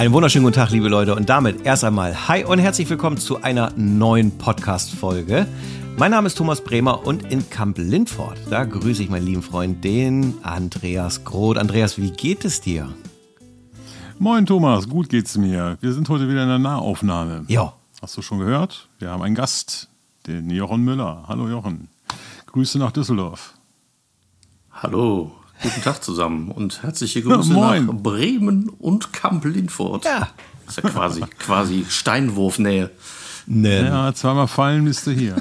Einen wunderschönen guten Tag, liebe Leute. Und damit erst einmal Hi und herzlich willkommen zu einer neuen Podcast-Folge. Mein Name ist Thomas Bremer und in Kamp-Lindfort, da grüße ich meinen lieben Freund, den Andreas Groth. Andreas, wie geht es dir? Moin Thomas, gut geht's mir. Wir sind heute wieder in der Nahaufnahme. Ja. Hast du schon gehört? Wir haben einen Gast, den Jochen Müller. Hallo Jochen. Grüße nach Düsseldorf. Hallo, guten Tag zusammen und herzliche Grüße Ja, moin. nach Bremen und Kamp-Lindfort. Ja. Das ist ja quasi, quasi Steinwurfnähe. Ne, Ja, zweimal fallen bist du hier.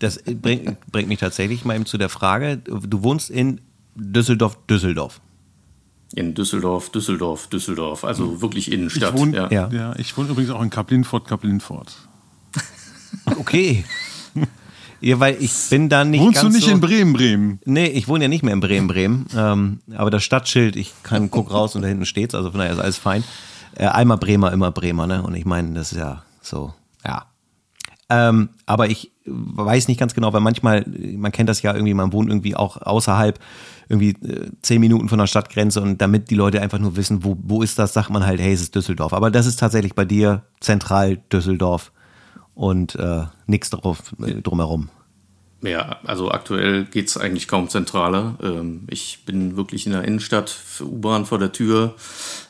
Das bringt, bringt mich tatsächlich mal eben zu der Frage, du wohnst in Düsseldorf, Düsseldorf. In Düsseldorf, Düsseldorf, Düsseldorf. Also wirklich Innenstadt. Ich wohne, ja. Ja. ja. ich wohne übrigens auch in Kapp-Lindfort, Kapp-Lindfort. Okay. Ja, weil ich bin da nicht Wohnst du nicht so in Bremen, Bremen? Nee, ich wohne ja nicht mehr in Bremen, Bremen. Ähm, aber das Stadtschild, ich kann guck raus und da hinten steht's, also von daher ist alles fein. Äh, einmal Bremer, immer Bremer, ne? Und ich meine, das ist ja so, ja. Ähm, aber ich weiß nicht ganz genau, weil manchmal, man kennt das ja irgendwie, man wohnt irgendwie auch außerhalb, irgendwie äh, zehn Minuten von der Stadtgrenze und damit die Leute einfach nur wissen, wo, wo ist das, sagt man halt, hey, es ist Düsseldorf. Aber das ist tatsächlich bei dir zentral Düsseldorf und äh, nichts drauf äh, drumherum. Ja, also aktuell geht es eigentlich kaum zentraler. Ähm, ich bin wirklich in der Innenstadt, U-Bahn vor der Tür.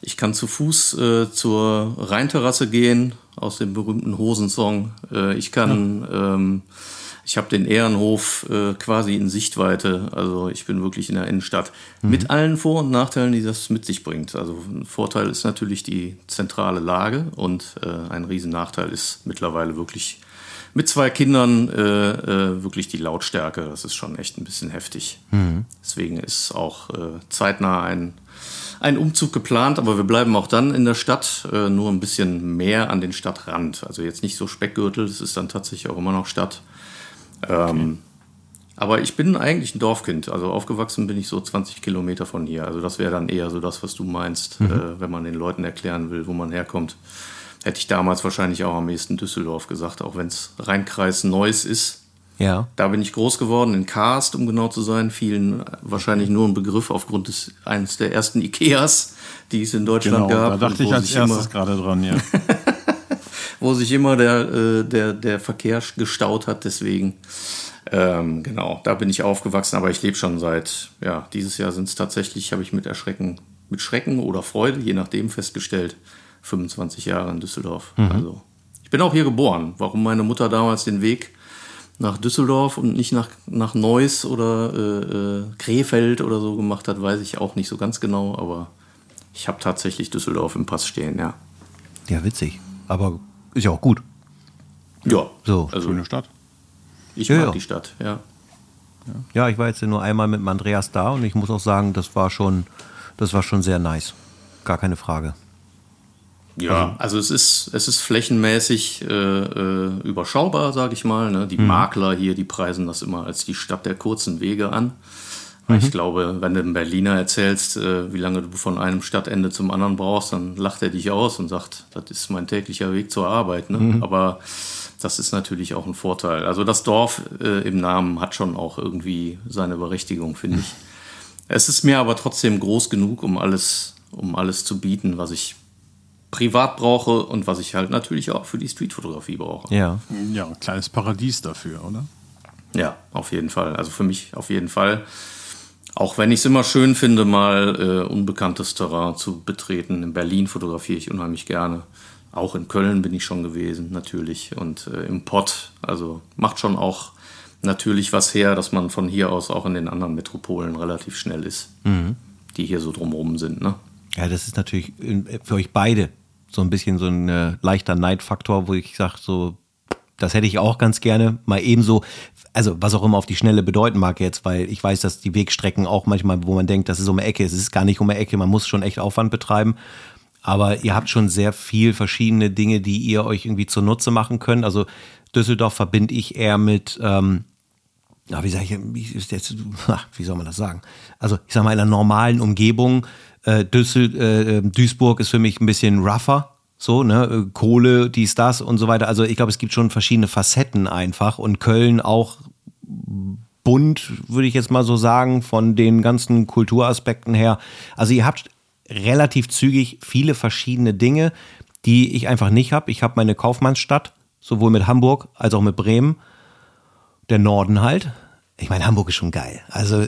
Ich kann zu Fuß äh, zur Rheinterrasse gehen, aus dem berühmten Hosensong. Äh, ich kann, ähm, ich habe den Ehrenhof äh, quasi in Sichtweite. Also ich bin wirklich in der Innenstadt. Mit allen Vor- und Nachteilen, die das mit sich bringt. Also ein Vorteil ist natürlich die zentrale Lage und äh, ein riesen Nachteil ist mittlerweile wirklich mit zwei Kindern äh, äh, wirklich die Lautstärke, das ist schon echt ein bisschen heftig. Deswegen ist auch äh, zeitnah ein, ein Umzug geplant, aber wir bleiben auch dann in der Stadt, äh, nur ein bisschen mehr an den Stadtrand. Also jetzt nicht so Speckgürtel, es ist dann tatsächlich auch immer noch Stadt. Ähm, aber ich bin eigentlich ein Dorfkind, also aufgewachsen bin ich so 20 Kilometer von hier. Also das wäre dann eher so das, was du meinst, äh, wenn man den Leuten erklären will, wo man herkommt. Hätte ich damals wahrscheinlich auch am ehesten Düsseldorf gesagt, auch wenn es Rheinkreis Neuss ist. Ja. Da bin ich groß geworden, in Karst, um genau zu sein. Vielen wahrscheinlich nur ein Begriff aufgrund des eines der ersten Ikeas, die es in Deutschland Genau, gab. da dachte ich als erstes gerade dran, ja. wo sich immer der, äh, der, der Verkehr gestaut hat. Deswegen, ähm, genau, da bin ich aufgewachsen. Aber ich lebe schon seit, ja, dieses Jahr sind es tatsächlich, habe ich mit Erschrecken, mit Schrecken oder Freude, je nachdem, festgestellt, 25 Jahre in Düsseldorf. Also, ich bin auch hier geboren. Warum meine Mutter damals den Weg nach Düsseldorf und nicht nach, nach Neuss oder äh, äh, Krefeld oder so gemacht hat, weiß ich auch nicht so ganz genau. Aber ich habe tatsächlich Düsseldorf im Pass stehen, ja. Ja, witzig. Aber ist ja auch gut. Ja, So. also Schöne Stadt. ich Ja, mag ja. die Stadt, ja. Ja, ich war jetzt nur einmal mit dem Andreas da und ich muss auch sagen, das war schon, das war schon sehr nice. Gar keine Frage. Ja, also es ist, es ist flächenmäßig äh, äh, überschaubar, sage ich mal. Ne? Die Makler hier, die preisen das immer als die Stadt der kurzen Wege an. Weil Ich glaube, wenn du einem Berliner erzählst, äh, wie lange du von einem Stadtende zum anderen brauchst, dann lacht er dich aus und sagt, das ist mein täglicher Weg zur Arbeit. Ne? Aber das ist natürlich auch ein Vorteil. Also das Dorf äh, im Namen hat schon auch irgendwie seine Berechtigung, finde ich. Es ist mir aber trotzdem groß genug, um alles, um alles zu bieten, was ich privat brauche und was ich halt natürlich auch für die Streetfotografie brauche. Ja. Ja, ein kleines Paradies dafür, oder? Ja, auf jeden Fall. Also für mich auf jeden Fall. Auch wenn ich es immer schön finde, mal äh, unbekanntes Terrain zu betreten. In Berlin fotografiere ich unheimlich gerne. Auch in Köln bin ich schon gewesen, natürlich. Und äh, im Pott. Also macht schon auch natürlich was her, dass man von hier aus auch in den anderen Metropolen relativ schnell ist, die hier so drumherum sind. Ne? Ja, das ist natürlich für euch beide so ein bisschen so ein äh, leichter Neidfaktor, wo ich sage, so, das hätte ich auch ganz gerne mal ebenso, also was auch immer auf die Schnelle bedeuten mag jetzt, weil ich weiß, dass die Wegstrecken auch manchmal, wo man denkt, das ist um die Ecke, es ist gar nicht um die Ecke, man muss schon echt Aufwand betreiben. Aber ihr habt schon sehr viel verschiedene Dinge, die ihr euch irgendwie zunutze machen könnt. Also Düsseldorf verbinde ich eher mit, ähm, ja, wie ich, wie soll man das sagen? Also ich sag mal, in einer normalen Umgebung, äh, Düssel, äh, Duisburg ist für mich ein bisschen rougher, so, ne, äh, Kohle, dies, das und so weiter. Also ich glaube, es gibt schon verschiedene Facetten einfach und Köln auch bunt, würde ich jetzt mal so sagen, von den ganzen Kulturaspekten her. Also ihr habt relativ zügig viele verschiedene Dinge, die ich einfach nicht habe. Ich habe meine Kaufmannsstadt, sowohl mit Hamburg als auch mit Bremen. Der Norden halt. Ich meine, Hamburg ist schon geil. Also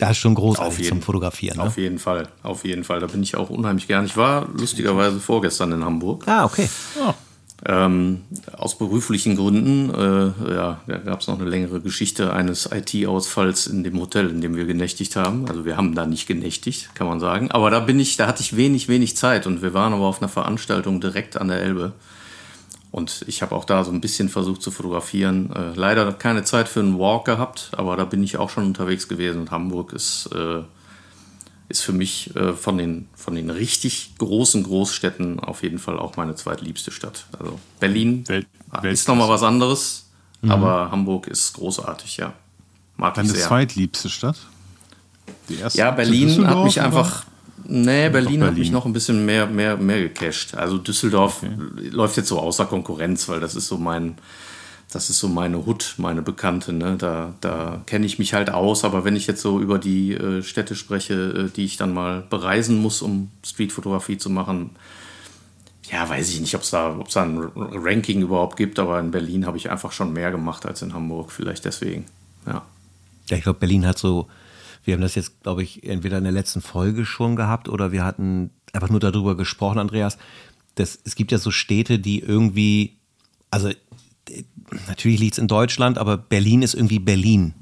da ist schon großartig jeden, zum Fotografieren. Ne? Auf jeden Fall, auf jeden Fall. Da bin ich auch unheimlich gern. Ich war lustigerweise vorgestern in Hamburg. Ah, okay. Oh. Ähm, aus beruflichen Gründen, äh, ja, da gab es noch eine längere Geschichte eines IT-Ausfalls in dem Hotel, in dem wir genächtigt haben. Also wir haben da nicht genächtigt, kann man sagen. Aber da bin ich, da hatte ich wenig, wenig Zeit und wir waren aber auf einer Veranstaltung direkt an der Elbe. Und ich habe auch da so ein bisschen versucht zu fotografieren. Äh, leider keine Zeit für einen Walk gehabt, aber da bin ich auch schon unterwegs gewesen. Und Hamburg ist äh, ist für mich äh, von, den, von den richtig großen Großstädten auf jeden Fall auch meine zweitliebste Stadt. Also Berlin Welt, ist nochmal was anderes, mhm. aber Hamburg ist großartig, ja. Mag Deine zweitliebste Stadt? Die erste ja, Berlin hat mich einfach. Nee, Berlin, Berlin, hat mich noch ein bisschen mehr, mehr, mehr gecasht. Also Düsseldorf okay. läuft jetzt so außer Konkurrenz, weil das ist so mein, das ist so meine Hut, meine Bekannte. Ne? Da, da kenne ich mich halt aus. Aber wenn ich jetzt so über die äh, Städte spreche, äh, die ich dann mal bereisen muss, um Streetfotografie zu machen, ja, weiß ich nicht, ob es da, da ein Ranking überhaupt gibt. Aber in Berlin habe ich einfach schon mehr gemacht als in Hamburg. Vielleicht deswegen. Ja, ja ich glaube, Berlin hat so, wir haben das jetzt, glaube ich, entweder in der letzten Folge schon gehabt oder wir hatten einfach nur darüber gesprochen, Andreas. Das, es gibt ja so Städte, die irgendwie, also natürlich liegt es in Deutschland, aber Berlin ist irgendwie Berlin.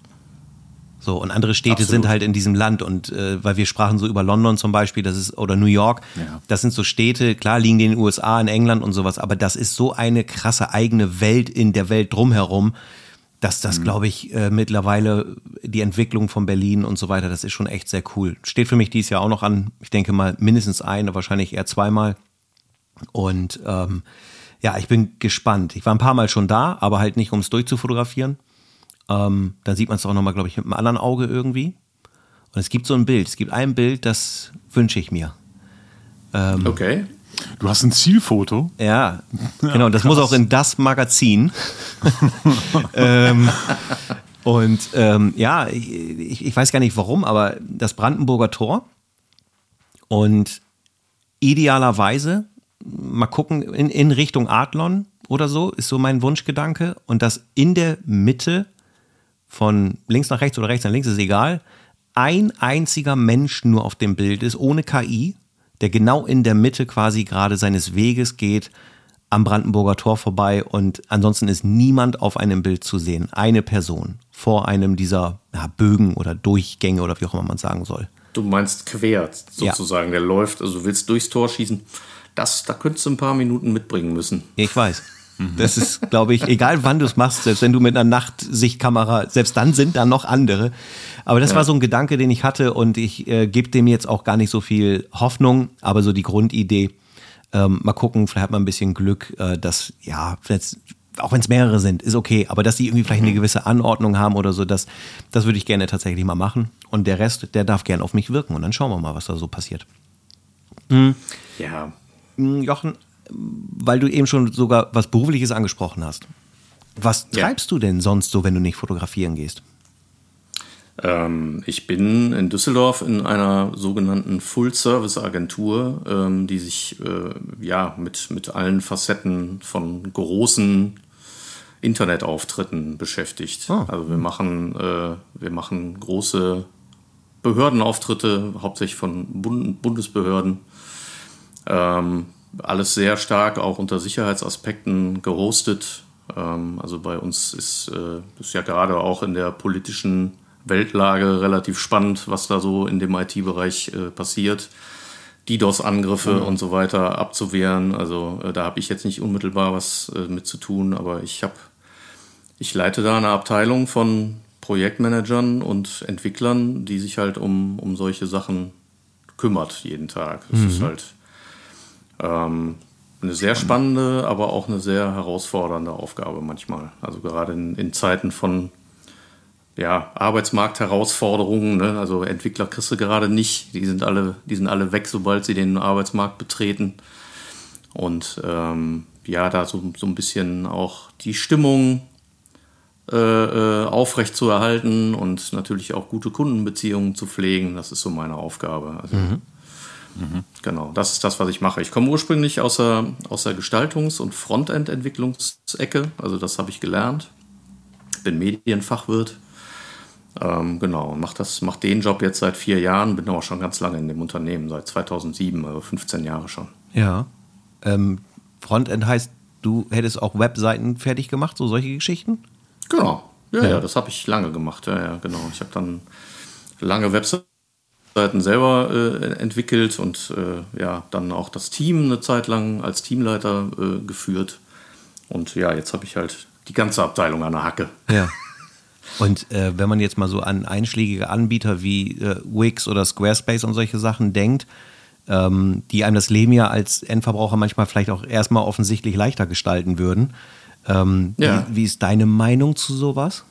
So, und andere Städte Absolut. sind halt in diesem Land. Und äh, weil wir sprachen so über London zum Beispiel, das ist, oder New York, ja. das sind so Städte, klar liegen die in den USA, in England und sowas, aber das ist so eine krasse eigene Welt in der Welt drumherum, dass das, mhm. glaube ich, äh, mittlerweile die Entwicklung von Berlin und so weiter, das ist schon echt sehr cool. Steht für mich dieses Jahr auch noch an, ich denke mal mindestens ein, wahrscheinlich eher zweimal. Und ähm, ja, ich bin gespannt. Ich war ein paar Mal schon da, aber halt nicht, um es durchzufotografieren. Ähm, dann sieht man es auch nochmal, glaube ich, mit einem anderen Auge irgendwie. Und es gibt so ein Bild. Es gibt ein Bild, das wünsche ich mir. Ähm, okay. Du hast ein Zielfoto? Ja, genau. Das muss auch in das Magazin. ähm, und ähm, ja, ich, ich weiß gar nicht warum, aber das Brandenburger Tor. Und idealerweise mal gucken, in, in Richtung Adlon oder so, ist so mein Wunschgedanke. Und dass in der Mitte von links nach rechts oder rechts nach links, ist egal, ein einziger Mensch nur auf dem Bild ist, ohne KI, der genau in der Mitte quasi gerade seines Weges geht, am Brandenburger Tor vorbei und ansonsten ist niemand auf einem Bild zu sehen. Eine Person vor einem dieser ja, Bögen oder Durchgänge oder wie auch immer man sagen soll. Du meinst quer sozusagen, ja. der läuft, also du willst durchs Tor schießen das, da könntest du ein paar Minuten mitbringen müssen. Ich weiß. Das ist, glaube ich, egal wann du es machst, selbst wenn du mit einer Nachtsichtkamera, selbst dann sind da noch andere. Aber das ja. war so ein Gedanke, den ich hatte und ich äh, gebe dem jetzt auch gar nicht so viel Hoffnung, aber so die Grundidee. Ähm, mal gucken, vielleicht hat man ein bisschen Glück, äh, dass, ja, vielleicht, auch wenn es mehrere sind, ist okay, aber dass die irgendwie vielleicht eine mhm. gewisse Anordnung haben oder so, das, das würde ich gerne tatsächlich mal machen. Und der Rest, der darf gerne auf mich wirken und dann schauen wir mal, was da so passiert. Mhm. Ja, hm, Jochen, weil du eben schon sogar was Berufliches angesprochen hast. Was treibst ja. du denn sonst so, wenn du nicht fotografieren gehst? Ähm, ich bin in Düsseldorf in einer sogenannten Full-Service-Agentur, ähm, die sich äh, ja, mit, mit allen Facetten von großen Internetauftritten beschäftigt. Oh. Also wir machen, äh, wir machen große Behördenauftritte, hauptsächlich von Bund Bundesbehörden ähm, alles sehr stark auch unter Sicherheitsaspekten gehostet. Ähm, also bei uns ist, äh, ist ja gerade auch in der politischen Weltlage relativ spannend, was da so in dem IT-Bereich äh, passiert. DDoS-Angriffe mhm. und so weiter abzuwehren. Also äh, da habe ich jetzt nicht unmittelbar was äh, mit zu tun, aber ich habe, ich leite da eine Abteilung von Projektmanagern und Entwicklern, die sich halt um, um solche Sachen kümmert jeden Tag. Das mhm. ist halt ähm, eine sehr spannende, aber auch eine sehr herausfordernde Aufgabe manchmal. Also gerade in, in Zeiten von ja, Arbeitsmarktherausforderungen, ne? also Entwickler kriegst du gerade nicht, die sind alle, die sind alle weg, sobald sie den Arbeitsmarkt betreten. Und ähm, ja, da so, so ein bisschen auch die Stimmung äh, äh, aufrecht zu erhalten und natürlich auch gute Kundenbeziehungen zu pflegen, das ist so meine Aufgabe. Also, mhm Mhm. Genau, das ist das, was ich mache. Ich komme ursprünglich aus der, aus der Gestaltungs- und Frontend-Entwicklungsecke, also das habe ich gelernt. Bin Medienfachwirt. Ähm, genau, mache mach den Job jetzt seit vier Jahren, bin aber schon ganz lange in dem Unternehmen, seit 2007, also 15 Jahre schon. Ja. Ähm, Frontend heißt, du hättest auch Webseiten fertig gemacht, so solche Geschichten? Genau, ja, ja, ja das habe ich lange gemacht. Ja, ja, genau. Ich habe dann lange Webseiten selber äh, entwickelt und äh, ja, dann auch das Team eine Zeit lang als Teamleiter äh, geführt. Und ja, jetzt habe ich halt die ganze Abteilung an der Hacke. Ja. Und äh, wenn man jetzt mal so an einschlägige Anbieter wie äh, Wix oder Squarespace und solche Sachen denkt, ähm, die einem das Leben ja als Endverbraucher manchmal vielleicht auch erstmal offensichtlich leichter gestalten würden. Ähm, ja. wie, wie, ist deine Meinung zu sowas?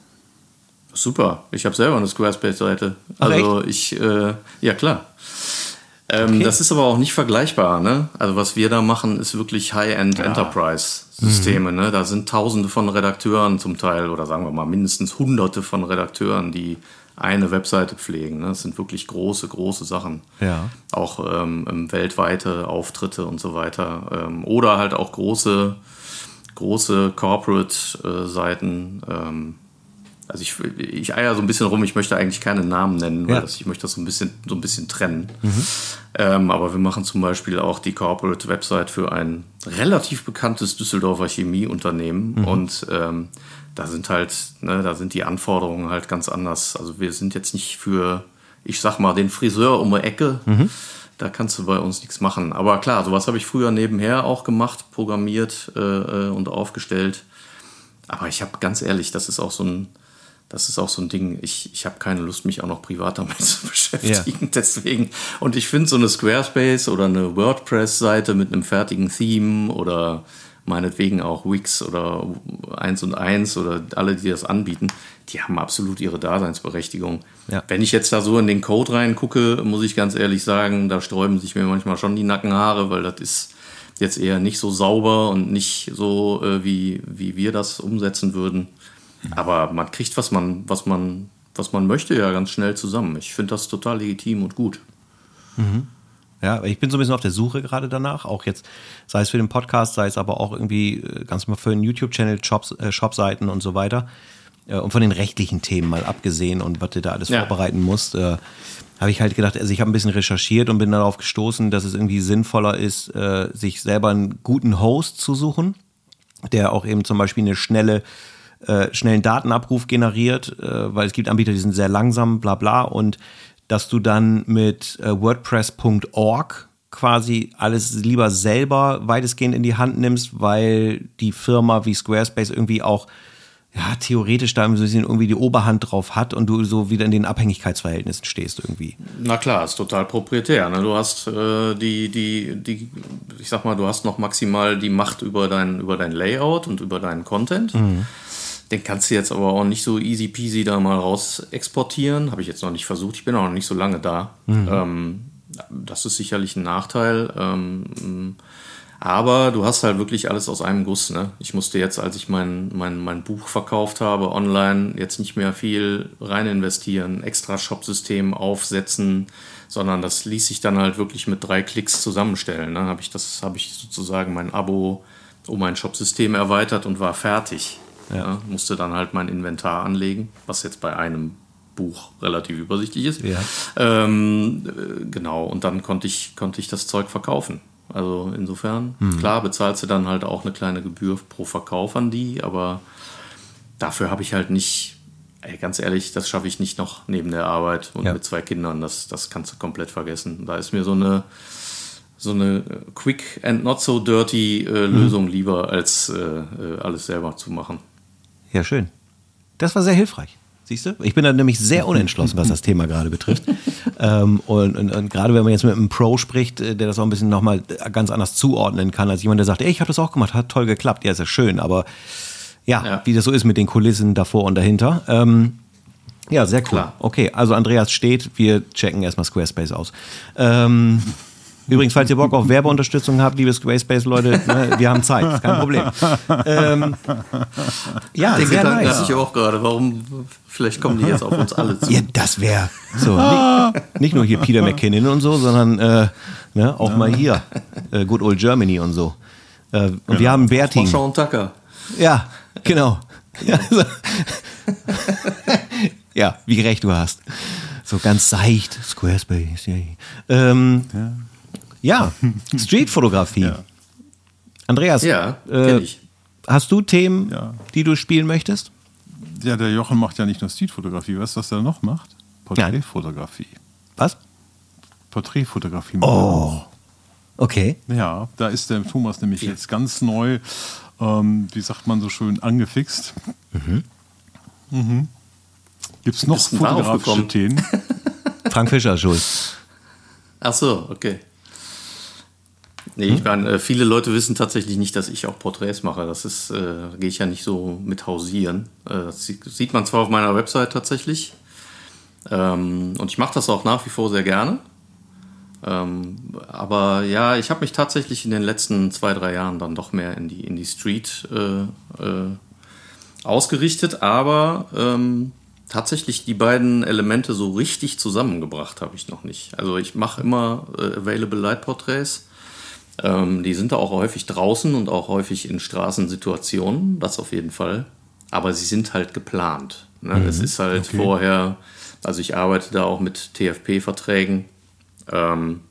Super, ich habe selber eine Squarespace-Seite. Also echt? ich, äh, ja klar. Ähm, okay. Das ist aber auch nicht vergleichbar. Ne? Also was wir da machen, ist wirklich High-End ja. Enterprise-Systeme. Mhm. Ne? Da sind Tausende von Redakteuren zum Teil oder sagen wir mal mindestens Hunderte von Redakteuren, die eine Webseite pflegen. Ne? Das sind wirklich große, große Sachen. Ja. Auch ähm, weltweite Auftritte und so weiter. Ähm, oder halt auch große, große Corporate-Seiten. Ähm, also ich, ich eier so ein bisschen rum, ich möchte eigentlich keine Namen nennen, weil ja. das, ich möchte das so ein bisschen, so ein bisschen trennen. Mhm. Ähm, aber wir machen zum Beispiel auch die Corporate Website für ein relativ bekanntes Düsseldorfer Chemieunternehmen mhm. und ähm, da sind halt, ne, da sind die Anforderungen halt ganz anders. Also wir sind jetzt nicht für, ich sag mal, den Friseur um die Ecke. Mhm. Da kannst du bei uns nichts machen. Aber klar, sowas habe ich früher nebenher auch gemacht, programmiert äh, äh und aufgestellt. Aber ich habe ganz ehrlich, das ist auch so ein, das ist auch so ein Ding, ich, ich habe keine Lust, mich auch noch privat damit zu beschäftigen. Ja. Deswegen, und ich finde so eine Squarespace oder eine WordPress-Seite mit einem fertigen Theme oder meinetwegen auch Wix oder 1 und 1 oder alle, die das anbieten, die haben absolut ihre Daseinsberechtigung. Ja. Wenn ich jetzt da so in den Code reingucke, muss ich ganz ehrlich sagen, da sträuben sich mir manchmal schon die Nackenhaare, weil das ist jetzt eher nicht so sauber und nicht so, äh, wie, wie wir das umsetzen würden. Aber man kriegt, was man, was man, was man möchte, ja ganz schnell zusammen. Ich finde das total legitim und gut. Mhm. Ja, ich bin so ein bisschen auf der Suche gerade danach, auch jetzt, sei es für den Podcast, sei es aber auch irgendwie äh, ganz mal für einen YouTube-Channel, Shops, äh, Shopseiten und so weiter. Äh, und von den rechtlichen Themen mal abgesehen und was du da alles ja. vorbereiten musst, äh, habe ich halt gedacht, also ich habe ein bisschen recherchiert und bin darauf gestoßen, dass es irgendwie sinnvoller ist, sich selber einen guten Host zu suchen, der auch eben zum Beispiel eine schnelle äh, schnellen Datenabruf generiert, äh, weil es gibt Anbieter, die sind sehr langsam, bla bla, und dass du dann mit äh, WordPress.org quasi alles lieber selber weitestgehend in die Hand nimmst, weil die Firma wie Squarespace irgendwie auch ja, theoretisch da ein bisschen irgendwie die Oberhand drauf hat und du so wieder in den Abhängigkeitsverhältnissen stehst irgendwie. Na klar, ist total proprietär. Ne? Du hast äh, die, die, die, ich sag mal, du hast noch maximal die Macht über dein, über dein Layout und über deinen Content. Mhm. Den kannst du jetzt aber auch nicht so easy peasy da mal raus exportieren. Habe ich jetzt noch nicht versucht. Ich bin auch noch nicht so lange da. Mhm. Ähm, das ist sicherlich ein Nachteil. Ähm, aber du hast halt wirklich alles aus einem Guss. Ne? Ich musste jetzt, als ich mein, mein, mein Buch verkauft habe, online jetzt nicht mehr viel rein investieren, extra Shop-System aufsetzen, sondern das ließ sich dann halt wirklich mit drei Klicks zusammenstellen. Dann ne? habe ich das, habe ich sozusagen mein Abo um mein Shop-System erweitert und war fertig. Ja. Musste dann halt mein Inventar anlegen, was jetzt bei einem Buch relativ übersichtlich ist. Ja. Ähm, äh, genau, und dann konnte ich, konnte ich das Zeug verkaufen. Also insofern, mhm. klar, bezahlst du dann halt auch eine kleine Gebühr pro Verkauf an die, aber dafür habe ich halt nicht, ey, ganz ehrlich, das schaffe ich nicht noch neben der Arbeit und ja. mit zwei Kindern, das, das kannst du komplett vergessen. Da ist mir so eine, so eine quick and not so dirty äh, mhm. Lösung lieber, als äh, äh alles selber zu machen. Ja, schön. Das war sehr hilfreich. Siehst du? Ich bin da nämlich sehr unentschlossen, was das Thema gerade betrifft. ähm, und, und, und, gerade wenn man jetzt mit einem Pro spricht, äh, der das auch ein bisschen nochmal ganz anders zuordnen kann, als jemand, der sagt, ey, ich habe das auch gemacht, hat toll geklappt. Ja, ist ja schön, aber ja, ja, wie das so ist mit den Kulissen davor und dahinter. Ähm, ja, sehr cool. Klar. Okay, also Andreas steht, wir checken erstmal Squarespace aus. Ähm, Übrigens, falls ihr Bock auf Werbeunterstützung habt, liebe Squarespace-Leute, ne, wir haben Zeit, kein Problem. Ähm, ja, Den sehr Gedanken nice. ich auch gerade. Warum, vielleicht kommen die jetzt auf uns alle zu. Ja, das wäre so. Nicht nur hier Peter McKinnon und so, sondern äh, ne, auch mal hier. Äh, Good Old Germany und so. Äh, und wir haben Berting. Und Tucker. Ja, genau. Ja, ja, wie recht du hast. So ganz seicht. Squarespace. yay. Ähm, ja. Streetfotografie. Ja. Andreas, Ja, äh, kenn ich. hast du Themen, Ja. die du spielen möchtest? Ja, der Jochen macht ja nicht nur Streetfotografie. Weißt du, was er noch macht? Porträtfotografie. Was? Porträtfotografie. Oh. Okay. Ja, da ist der Thomas nämlich jetzt ganz neu, ähm, wie sagt man so schön, angefixt. Mhm. Gibt es noch fotografische? Themen? Frank Fischer schuld. Ach so, okay. Nee, ich meine, äh, viele Leute wissen tatsächlich nicht, dass ich auch Porträts mache. Das ist, äh, gehe ich ja nicht so mit hausieren. Äh, das sieht, sieht man zwar auf meiner Website tatsächlich. Ähm, und ich mache das auch nach wie vor sehr gerne. Ähm, aber ja, ich habe mich tatsächlich in den letzten zwei, drei Jahren dann doch mehr in die, in die Street äh, äh, ausgerichtet, aber ähm, tatsächlich die beiden Elemente so richtig zusammengebracht habe ich noch nicht. Also ich mache immer äh, Available Light Portraits. Ähm, die sind da auch häufig draußen und auch häufig in Straßensituationen, das auf jeden Fall. Aber sie sind halt geplant. Ne? Es ist halt vorher, also ich arbeite da auch mit TFP-Verträgen. Ähm,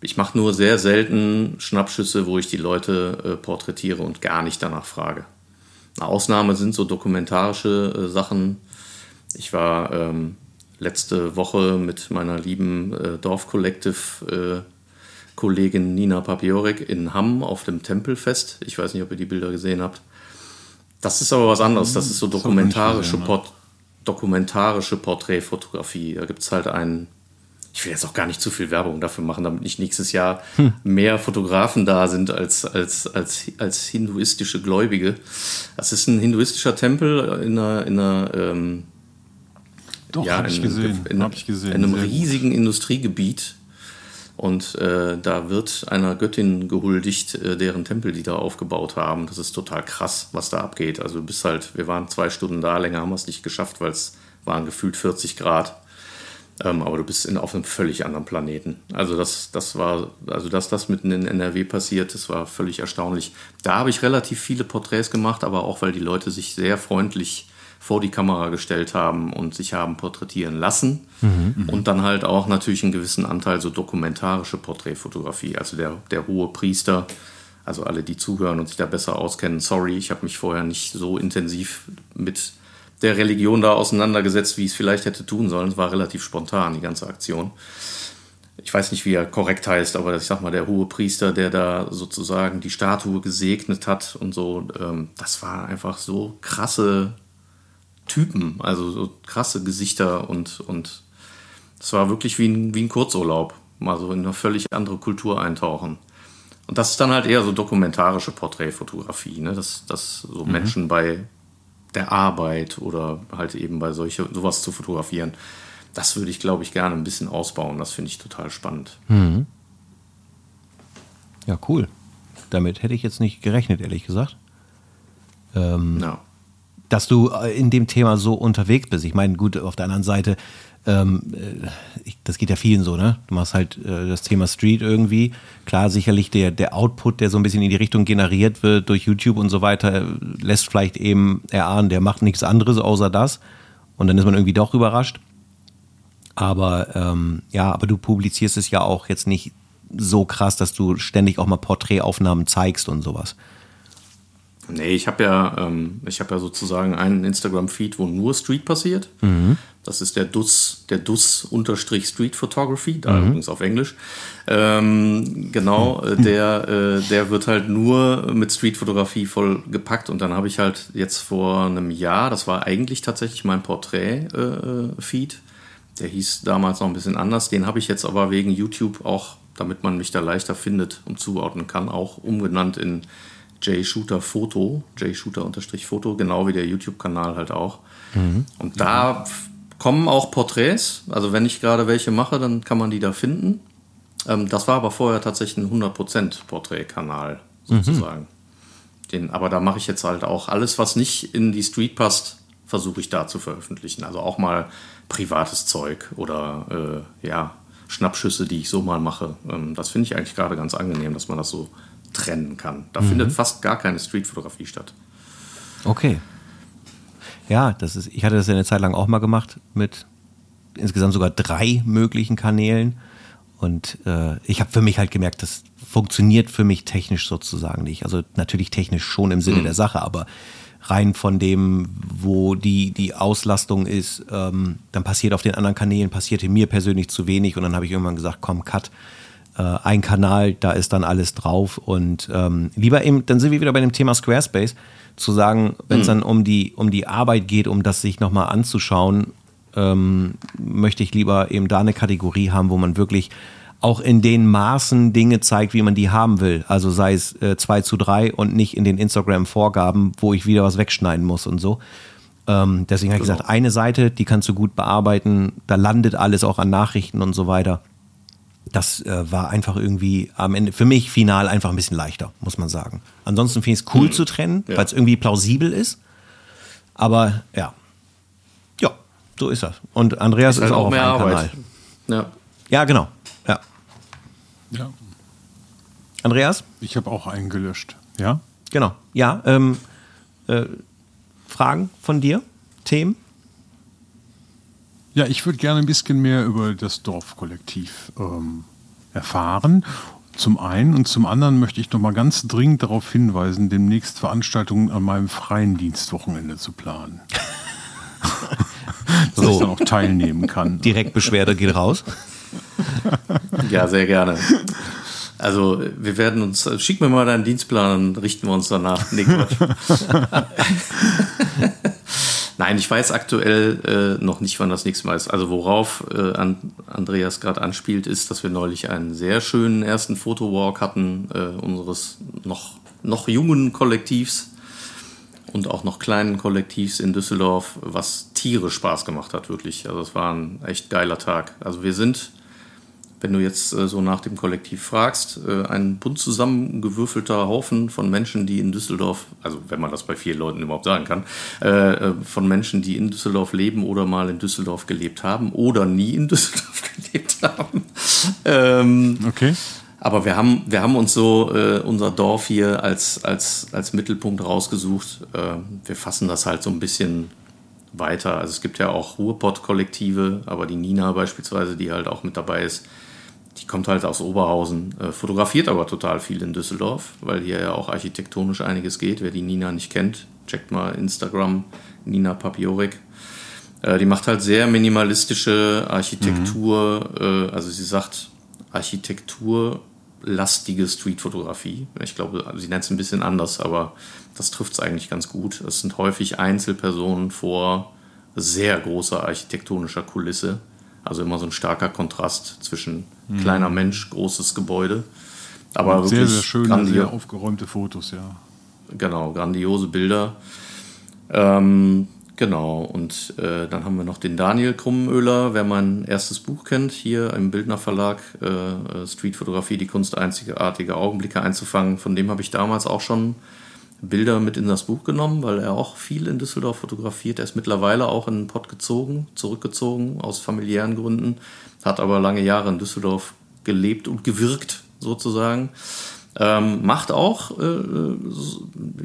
ich mache nur sehr selten Schnappschüsse, wo ich die Leute äh, porträtiere und gar nicht danach frage. Eine Ausnahme sind so dokumentarische äh, Sachen. Ich war ähm, letzte Woche mit meiner lieben äh, Dorf-Collective äh, Kollegin Nina Papiorek in Hamm auf dem Tempelfest. Ich weiß nicht, ob ihr die Bilder gesehen habt. Das ist aber was anderes. Das ist so dokumentarische? Port dokumentarische Porträtfotografie. Da gibt es halt einen. Ich will jetzt auch gar nicht zu viel Werbung dafür machen, damit nicht nächstes Jahr mehr Fotografen da sind als, als, als, als hinduistische Gläubige. Das ist ein hinduistischer Tempel in einer, in einer ähm, Doch, ja, habe ich in, gesehen. In, hab ich gesehen. in einem riesigen Industriegebiet. Und äh, da wird einer Göttin gehuldigt, äh, deren Tempel die da aufgebaut haben. Das ist total krass, was da abgeht. Also du bist halt, wir waren zwei Stunden da, länger haben wir es nicht geschafft, weil es waren gefühlt 40 Grad. Ähm, aber du bist in, auf einem völlig anderen Planeten. Also das, das war, also dass das mitten in NRW passiert, das war völlig erstaunlich. Da habe ich relativ viele Porträts gemacht, aber auch weil die Leute sich sehr freundlich vor die Kamera gestellt haben und sich haben porträtieren lassen. Und dann halt auch natürlich einen gewissen Anteil so dokumentarische Porträtfotografie. Also der, der hohe Priester, also alle, die zuhören und sich da besser auskennen, sorry, ich habe mich vorher nicht so intensiv mit der Religion da auseinandergesetzt, wie ich es vielleicht hätte tun sollen. Es war relativ spontan, die ganze Aktion. Ich weiß nicht, wie er korrekt heißt, aber ich sag mal, der hohe Priester, der da sozusagen die Statue gesegnet hat und so, ähm, das war einfach so krasse Typen, also so krasse Gesichter und, und es war wirklich wie ein, wie ein Kurzurlaub, mal so in eine völlig andere Kultur eintauchen. Und das ist dann halt eher so dokumentarische Porträtfotografie, ne? dass, dass so Menschen bei der Arbeit oder halt eben bei solche, sowas zu fotografieren. Das würde ich, glaube ich, gerne ein bisschen ausbauen. Das finde ich total spannend. Ja, cool. Damit hätte ich jetzt nicht gerechnet, ehrlich gesagt. Ähm, Ja. Dass du äh, in dem Thema so unterwegs bist. Ich meine, gut, auf der anderen Seite, ähm, äh, ich, das geht ja vielen so, ne? Du machst halt äh, das Thema Street irgendwie. Klar, sicherlich der, der Output, der so ein bisschen in die Richtung generiert wird durch YouTube und so weiter, äh, lässt vielleicht eben erahnen, der macht nichts anderes außer das. Und dann ist man irgendwie doch überrascht. Aber ähm, ja, aber du publizierst es ja auch jetzt nicht so krass, dass du ständig auch mal Porträtaufnahmen zeigst und sowas. Nee, ich habe ja, ähm, ich habe ja sozusagen einen Instagram-Feed, wo nur Street passiert. Das ist der DUS, der DUS unterstrich Street Photography, da übrigens auf Englisch. Ähm, genau, äh, der, äh, der wird halt nur mit Street-Fotografie voll gepackt und dann habe ich halt jetzt vor einem Jahr, das war eigentlich tatsächlich mein Porträt-Feed, der hieß damals noch ein bisschen anders, den habe ich jetzt aber wegen YouTube auch, damit man mich da leichter findet und zuordnen kann, auch umgenannt in J-Shooter Foto, J-Shooter-Foto, genau wie der YouTube-Kanal halt auch. Und da kommen auch Porträts. Also wenn ich gerade welche mache, dann kann man die da finden. Ähm, das war aber vorher tatsächlich ein 100% Porträtkanal sozusagen. Den, aber da mache ich jetzt halt auch alles, was nicht in die Street passt, versuche ich da zu veröffentlichen. Also auch mal privates Zeug oder äh, ja, Schnappschüsse, die ich so mal mache. Ähm, das finde ich eigentlich gerade ganz angenehm, dass man das so trennen kann. Da mhm. findet fast gar keine Streetfotografie statt. Okay. Ja, das ist, ich hatte das ja eine Zeit lang auch mal gemacht mit insgesamt sogar drei möglichen Kanälen. Und äh, ich habe für mich halt gemerkt, das funktioniert für mich technisch sozusagen nicht. Also natürlich technisch schon im Sinne mhm. der Sache, aber rein von dem, wo die, die Auslastung ist, ähm, dann passiert auf den anderen Kanälen, passierte mir persönlich zu wenig und dann habe ich irgendwann gesagt, komm, cut. Äh, ein Kanal, da ist dann alles drauf und ähm, lieber eben, dann sind wir wieder bei dem Thema Squarespace, zu sagen, wenn es mhm. dann um die, um die Arbeit geht, um das sich nochmal anzuschauen, ähm, möchte ich lieber eben da eine Kategorie haben, wo man wirklich auch in den Maßen Dinge zeigt, wie man die haben will. Also sei es äh, 2 zu 3 und nicht in den Instagram-Vorgaben, wo ich wieder was wegschneiden muss und so. Ähm, deswegen habe ich genau. gesagt, eine Seite, die kannst du gut bearbeiten, da landet alles auch an Nachrichten und so weiter. Das äh, war einfach irgendwie am Ende für mich final einfach ein bisschen leichter, muss man sagen. Ansonsten finde ich es cool mhm. zu trennen, ja. weil es irgendwie plausibel ist. Aber ja, ja, so ist das. Und Andreas ist, halt ist auch, auch auf einem Arbeit. Kanal. Ja. ja, genau. Ja. Andreas? Ich habe auch einen gelöscht. Ja? Genau. Ja, ähm, äh, Fragen von dir? Themen? Ja, ich würde gerne ein bisschen mehr über das Dorfkollektiv ähm, erfahren. Zum einen und zum anderen möchte ich noch mal ganz dringend darauf hinweisen, demnächst Veranstaltungen an meinem freien Dienstwochenende zu planen. Dass so. ich dann auch teilnehmen kann. Direktbeschwerde geht raus. Ja, sehr gerne. Also wir werden uns, schick mir mal deinen Dienstplan, dann richten wir uns danach. Nee, Nein, ich weiß aktuell äh, noch nicht, wann das nächste Mal ist. Also worauf äh, an, Andreas gerade anspielt, ist, dass wir neulich einen sehr schönen ersten Fotowalk hatten äh, unseres noch, noch jungen Kollektivs und auch noch kleinen Kollektivs in Düsseldorf, was Tiere Spaß gemacht hat, wirklich. Also es war ein echt geiler Tag. Also wir sind wenn du jetzt äh, so nach dem Kollektiv fragst, äh, ein bunt zusammengewürfelter Haufen von Menschen, die in Düsseldorf, also wenn man das bei vier Leuten überhaupt sagen kann, äh, äh von Menschen, die in Düsseldorf leben oder mal in Düsseldorf gelebt haben oder nie in Düsseldorf gelebt haben. ähm, okay. Aber wir haben, wir haben uns so äh, unser Dorf hier als, als, als Mittelpunkt rausgesucht. Äh, wir fassen das halt so ein bisschen weiter. Also es gibt ja auch Ruhrpott-Kollektive, aber die Nina beispielsweise, die halt auch mit dabei ist, die kommt halt aus Oberhausen, äh, fotografiert aber total viel in Düsseldorf, weil hier ja auch architektonisch einiges geht. Wer die Nina nicht kennt, checkt mal Instagram, Nina Papiorik. Äh, die macht halt sehr minimalistische Architektur, mhm. äh, also sie sagt architekturlastige Streetfotografie. Ich glaube, sie nennt es ein bisschen anders, aber das trifft es eigentlich ganz gut. Es sind häufig Einzelpersonen vor sehr großer architektonischer Kulisse. Also immer so ein starker Kontrast zwischen mhm. kleiner Mensch, großes Gebäude. Aber wirklich sehr, sehr schöne, sehr aufgeräumte Fotos, ja. Genau, grandiose Bilder. Ähm, genau, und äh, dann haben wir noch den Daniel Krummenöhler, wer mein erstes Buch kennt, hier im Bildner Verlag, äh Streetfotografie, die Kunst einzigartige Augenblicke einzufangen. Von dem habe ich damals auch schon Bilder mit in das Buch genommen, weil er auch viel in Düsseldorf fotografiert. Er ist mittlerweile auch in den Pott gezogen, zurückgezogen aus familiären Gründen, hat aber lange Jahre in Düsseldorf gelebt und gewirkt sozusagen. Ähm, macht auch, äh,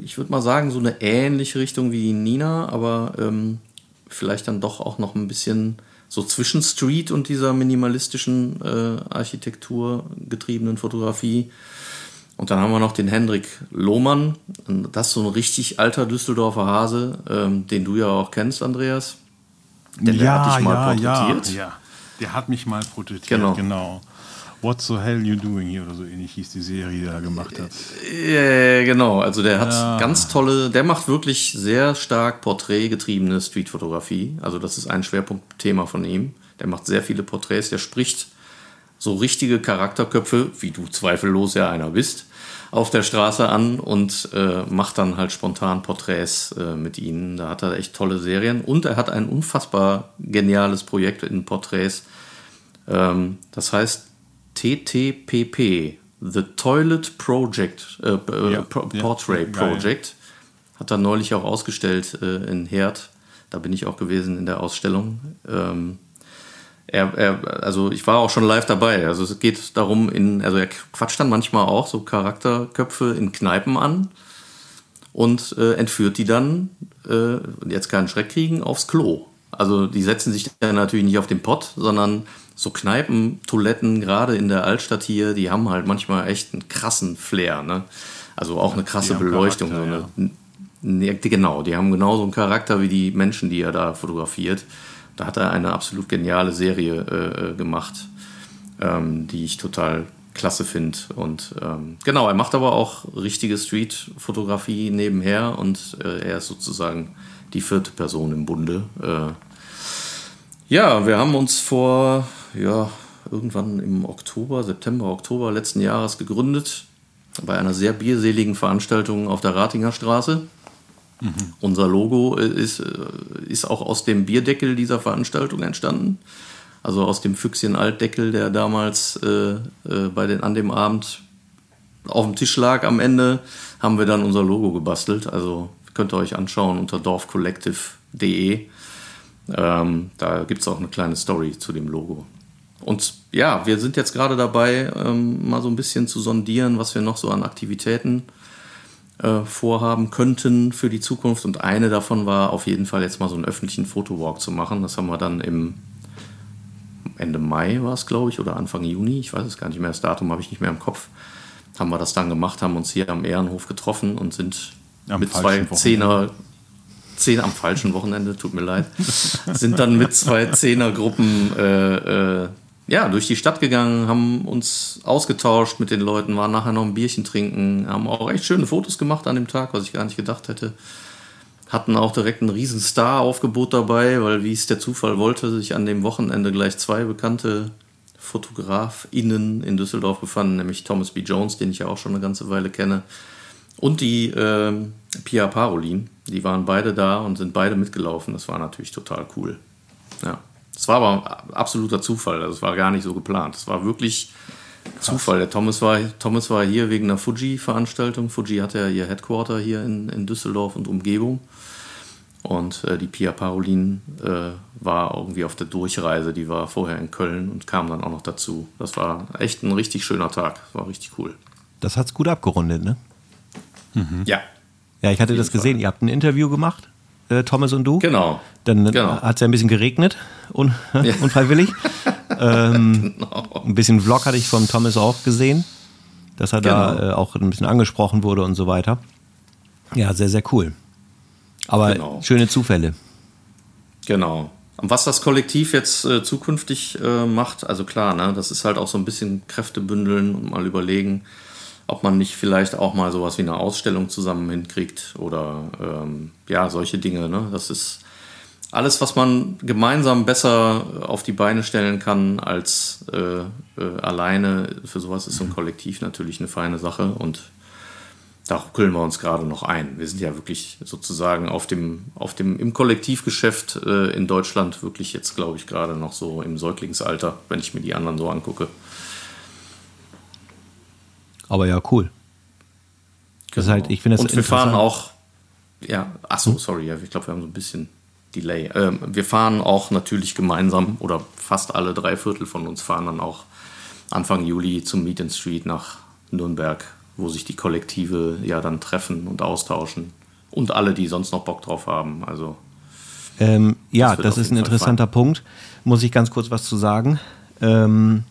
ich würde mal sagen, so eine ähnliche Richtung wie Nina, aber ähm, vielleicht dann doch auch noch ein bisschen so zwischen Street und dieser minimalistischen äh, Architektur getriebenen Fotografie. Und dann haben wir noch den Hendrik Lohmann. Das ist so ein richtig alter Düsseldorfer Hase, ähm, den du ja auch kennst, Andreas. Denn ja, der hat dich mal ja, porträtiert. Ja, ja. Der hat mich mal porträtiert, genau. genau. What the hell you doing here oder so ähnlich hieß die Serie, die er gemacht hat. Ja, genau. Also der hat ja. ganz tolle, der macht wirklich sehr stark porträtgetriebene Streetfotografie. Also das ist ein Schwerpunktthema von ihm. Der macht sehr viele Porträts, der spricht so richtige Charakterköpfe, wie du zweifellos ja einer bist, auf der Straße an und äh, macht dann halt spontan Porträts äh, mit ihnen. Da hat er echt tolle Serien und er hat ein unfassbar geniales Projekt in Porträts. Ähm, das heißt TTPP, The Toilet Project, äh, äh, ja, Pro ja, Portrait Project. Hat er neulich auch ausgestellt äh, in Herd Da bin ich auch gewesen in der Ausstellung. Ähm, er, er, also ich war auch schon live dabei. Also es geht darum, in, also er quatscht dann manchmal auch so Charakterköpfe in Kneipen an und äh, entführt die dann, äh, jetzt keinen Schreck kriegen, aufs Klo. Also die setzen sich dann natürlich nicht auf den Pott, sondern so Kneipen, Toiletten, gerade in der Altstadt hier, die haben halt manchmal echt einen krassen Flair. Ne? Also auch eine krasse Beleuchtung. Charakter, so eine, ja. Genau, die haben genauso einen Charakter wie die Menschen, die er da fotografiert. Da hat er eine absolut geniale Serie äh, äh gemacht, ähm, die ich total klasse finde. Und ähm, genau, er macht aber auch richtige Street-Fotografie nebenher und äh, er ist sozusagen die vierte Person im Bunde. Äh, ja, wir haben uns vor, ja, irgendwann im Oktober, September, Oktober letzten Jahres gegründet bei einer sehr bierseligen Veranstaltung auf der Ratinger Straße. Mhm. Unser Logo ist, äh, ist auch aus dem Bierdeckel dieser Veranstaltung entstanden. Also aus dem Füchschen Altdeckel, der damals äh, äh, bei den, an dem Abend auf dem Tisch lag am Ende, haben wir dann unser Logo gebastelt. Also könnt ihr euch anschauen unter dorfcollective.de. Ähm, da gibt es auch eine kleine Story zu dem Logo. Und ja, wir sind jetzt gerade dabei, ähm, mal so ein bisschen zu sondieren, was wir noch so an Aktivitäten äh, vorhaben könnten für die Zukunft. Und eine davon war auf jeden Fall jetzt mal so einen öffentlichen Fotowalk zu machen. Das haben wir dann im Ende Mai war es, glaube ich, oder Anfang Juni, ich weiß es gar nicht mehr, das Datum habe ich nicht mehr im Kopf, haben wir das dann gemacht, haben uns hier am Ehrenhof getroffen und sind am mit zwei Zehner, Zehner am falschen Wochenende, tut mir leid, sind dann mit zwei Zehnergruppen äh, äh, ja, durch die Stadt gegangen, haben uns ausgetauscht mit den Leuten, waren nachher noch ein Bierchen trinken, haben auch echt schöne Fotos gemacht an dem Tag, was ich gar nicht gedacht hätte. Hatten auch direkt ein riesen Star-Aufgebot dabei, weil wie es der Zufall wollte, sich an dem Wochenende gleich zwei bekannte FotografInnen in Düsseldorf befanden, nämlich Thomas B. Jones, den ich ja auch schon eine ganze Weile kenne, und die äh, Pia Parolin. Die waren beide da und sind beide mitgelaufen. Das war natürlich total cool. Ja. Das war aber absoluter Zufall. Das war gar nicht so geplant. Das war wirklich Krass. Zufall. Der Thomas war, Thomas war hier wegen einer Fuji-Veranstaltung. Fuji hatte ja ihr Headquarter hier in, in Düsseldorf und Umgebung. Und äh, die Pia Parolin äh, war irgendwie auf der Durchreise. Die war vorher in Köln und kam dann auch noch dazu. Das war echt ein richtig schöner Tag. Das war richtig cool. Das hat es gut abgerundet, ne? Mhm. Ja. Ja, ich hatte das gesehen. Fall. Ihr habt ein Interview gemacht äh, Thomas und du. Genau. Dann genau. hat es ja ein bisschen geregnet, un ja. unfreiwillig. ähm, genau. Ein bisschen Vlog hatte ich vom Thomas auch gesehen, dass er genau. da äh, auch ein bisschen angesprochen wurde und so weiter. Ja, sehr, sehr cool. Aber genau. schöne Zufälle. Genau. Und was das Kollektiv jetzt äh, zukünftig äh, macht, also klar, ne, das ist halt auch so ein bisschen Kräfte bündeln und mal überlegen, ob man nicht vielleicht auch mal sowas wie eine Ausstellung zusammen hinkriegt oder ähm, ja, solche Dinge. Ne? Das ist alles, was man gemeinsam besser auf die Beine stellen kann als äh, äh, alleine. Für sowas ist so ein Kollektiv natürlich eine feine Sache und da ruckeln wir uns gerade noch ein. Wir sind ja wirklich sozusagen auf dem, auf dem, im Kollektivgeschäft äh, in Deutschland wirklich jetzt, glaube ich, gerade noch so im Säuglingsalter, wenn ich mir die anderen so angucke. Aber ja, cool. Das halt, genau. ich finde das Und wir fahren auch, ja, ach so, sorry, ich glaube, wir haben so ein bisschen Delay. Ähm, wir fahren auch natürlich gemeinsam oder fast alle drei Viertel von uns fahren dann auch Anfang Juli zum Meet and Street nach Nürnberg, wo sich die Kollektive ja dann treffen und austauschen. Und alle, die sonst noch Bock drauf haben. Also. Ähm, ja, das, das ist ein interessanter fein. Punkt. Muss ich ganz kurz was zu sagen. Ähm,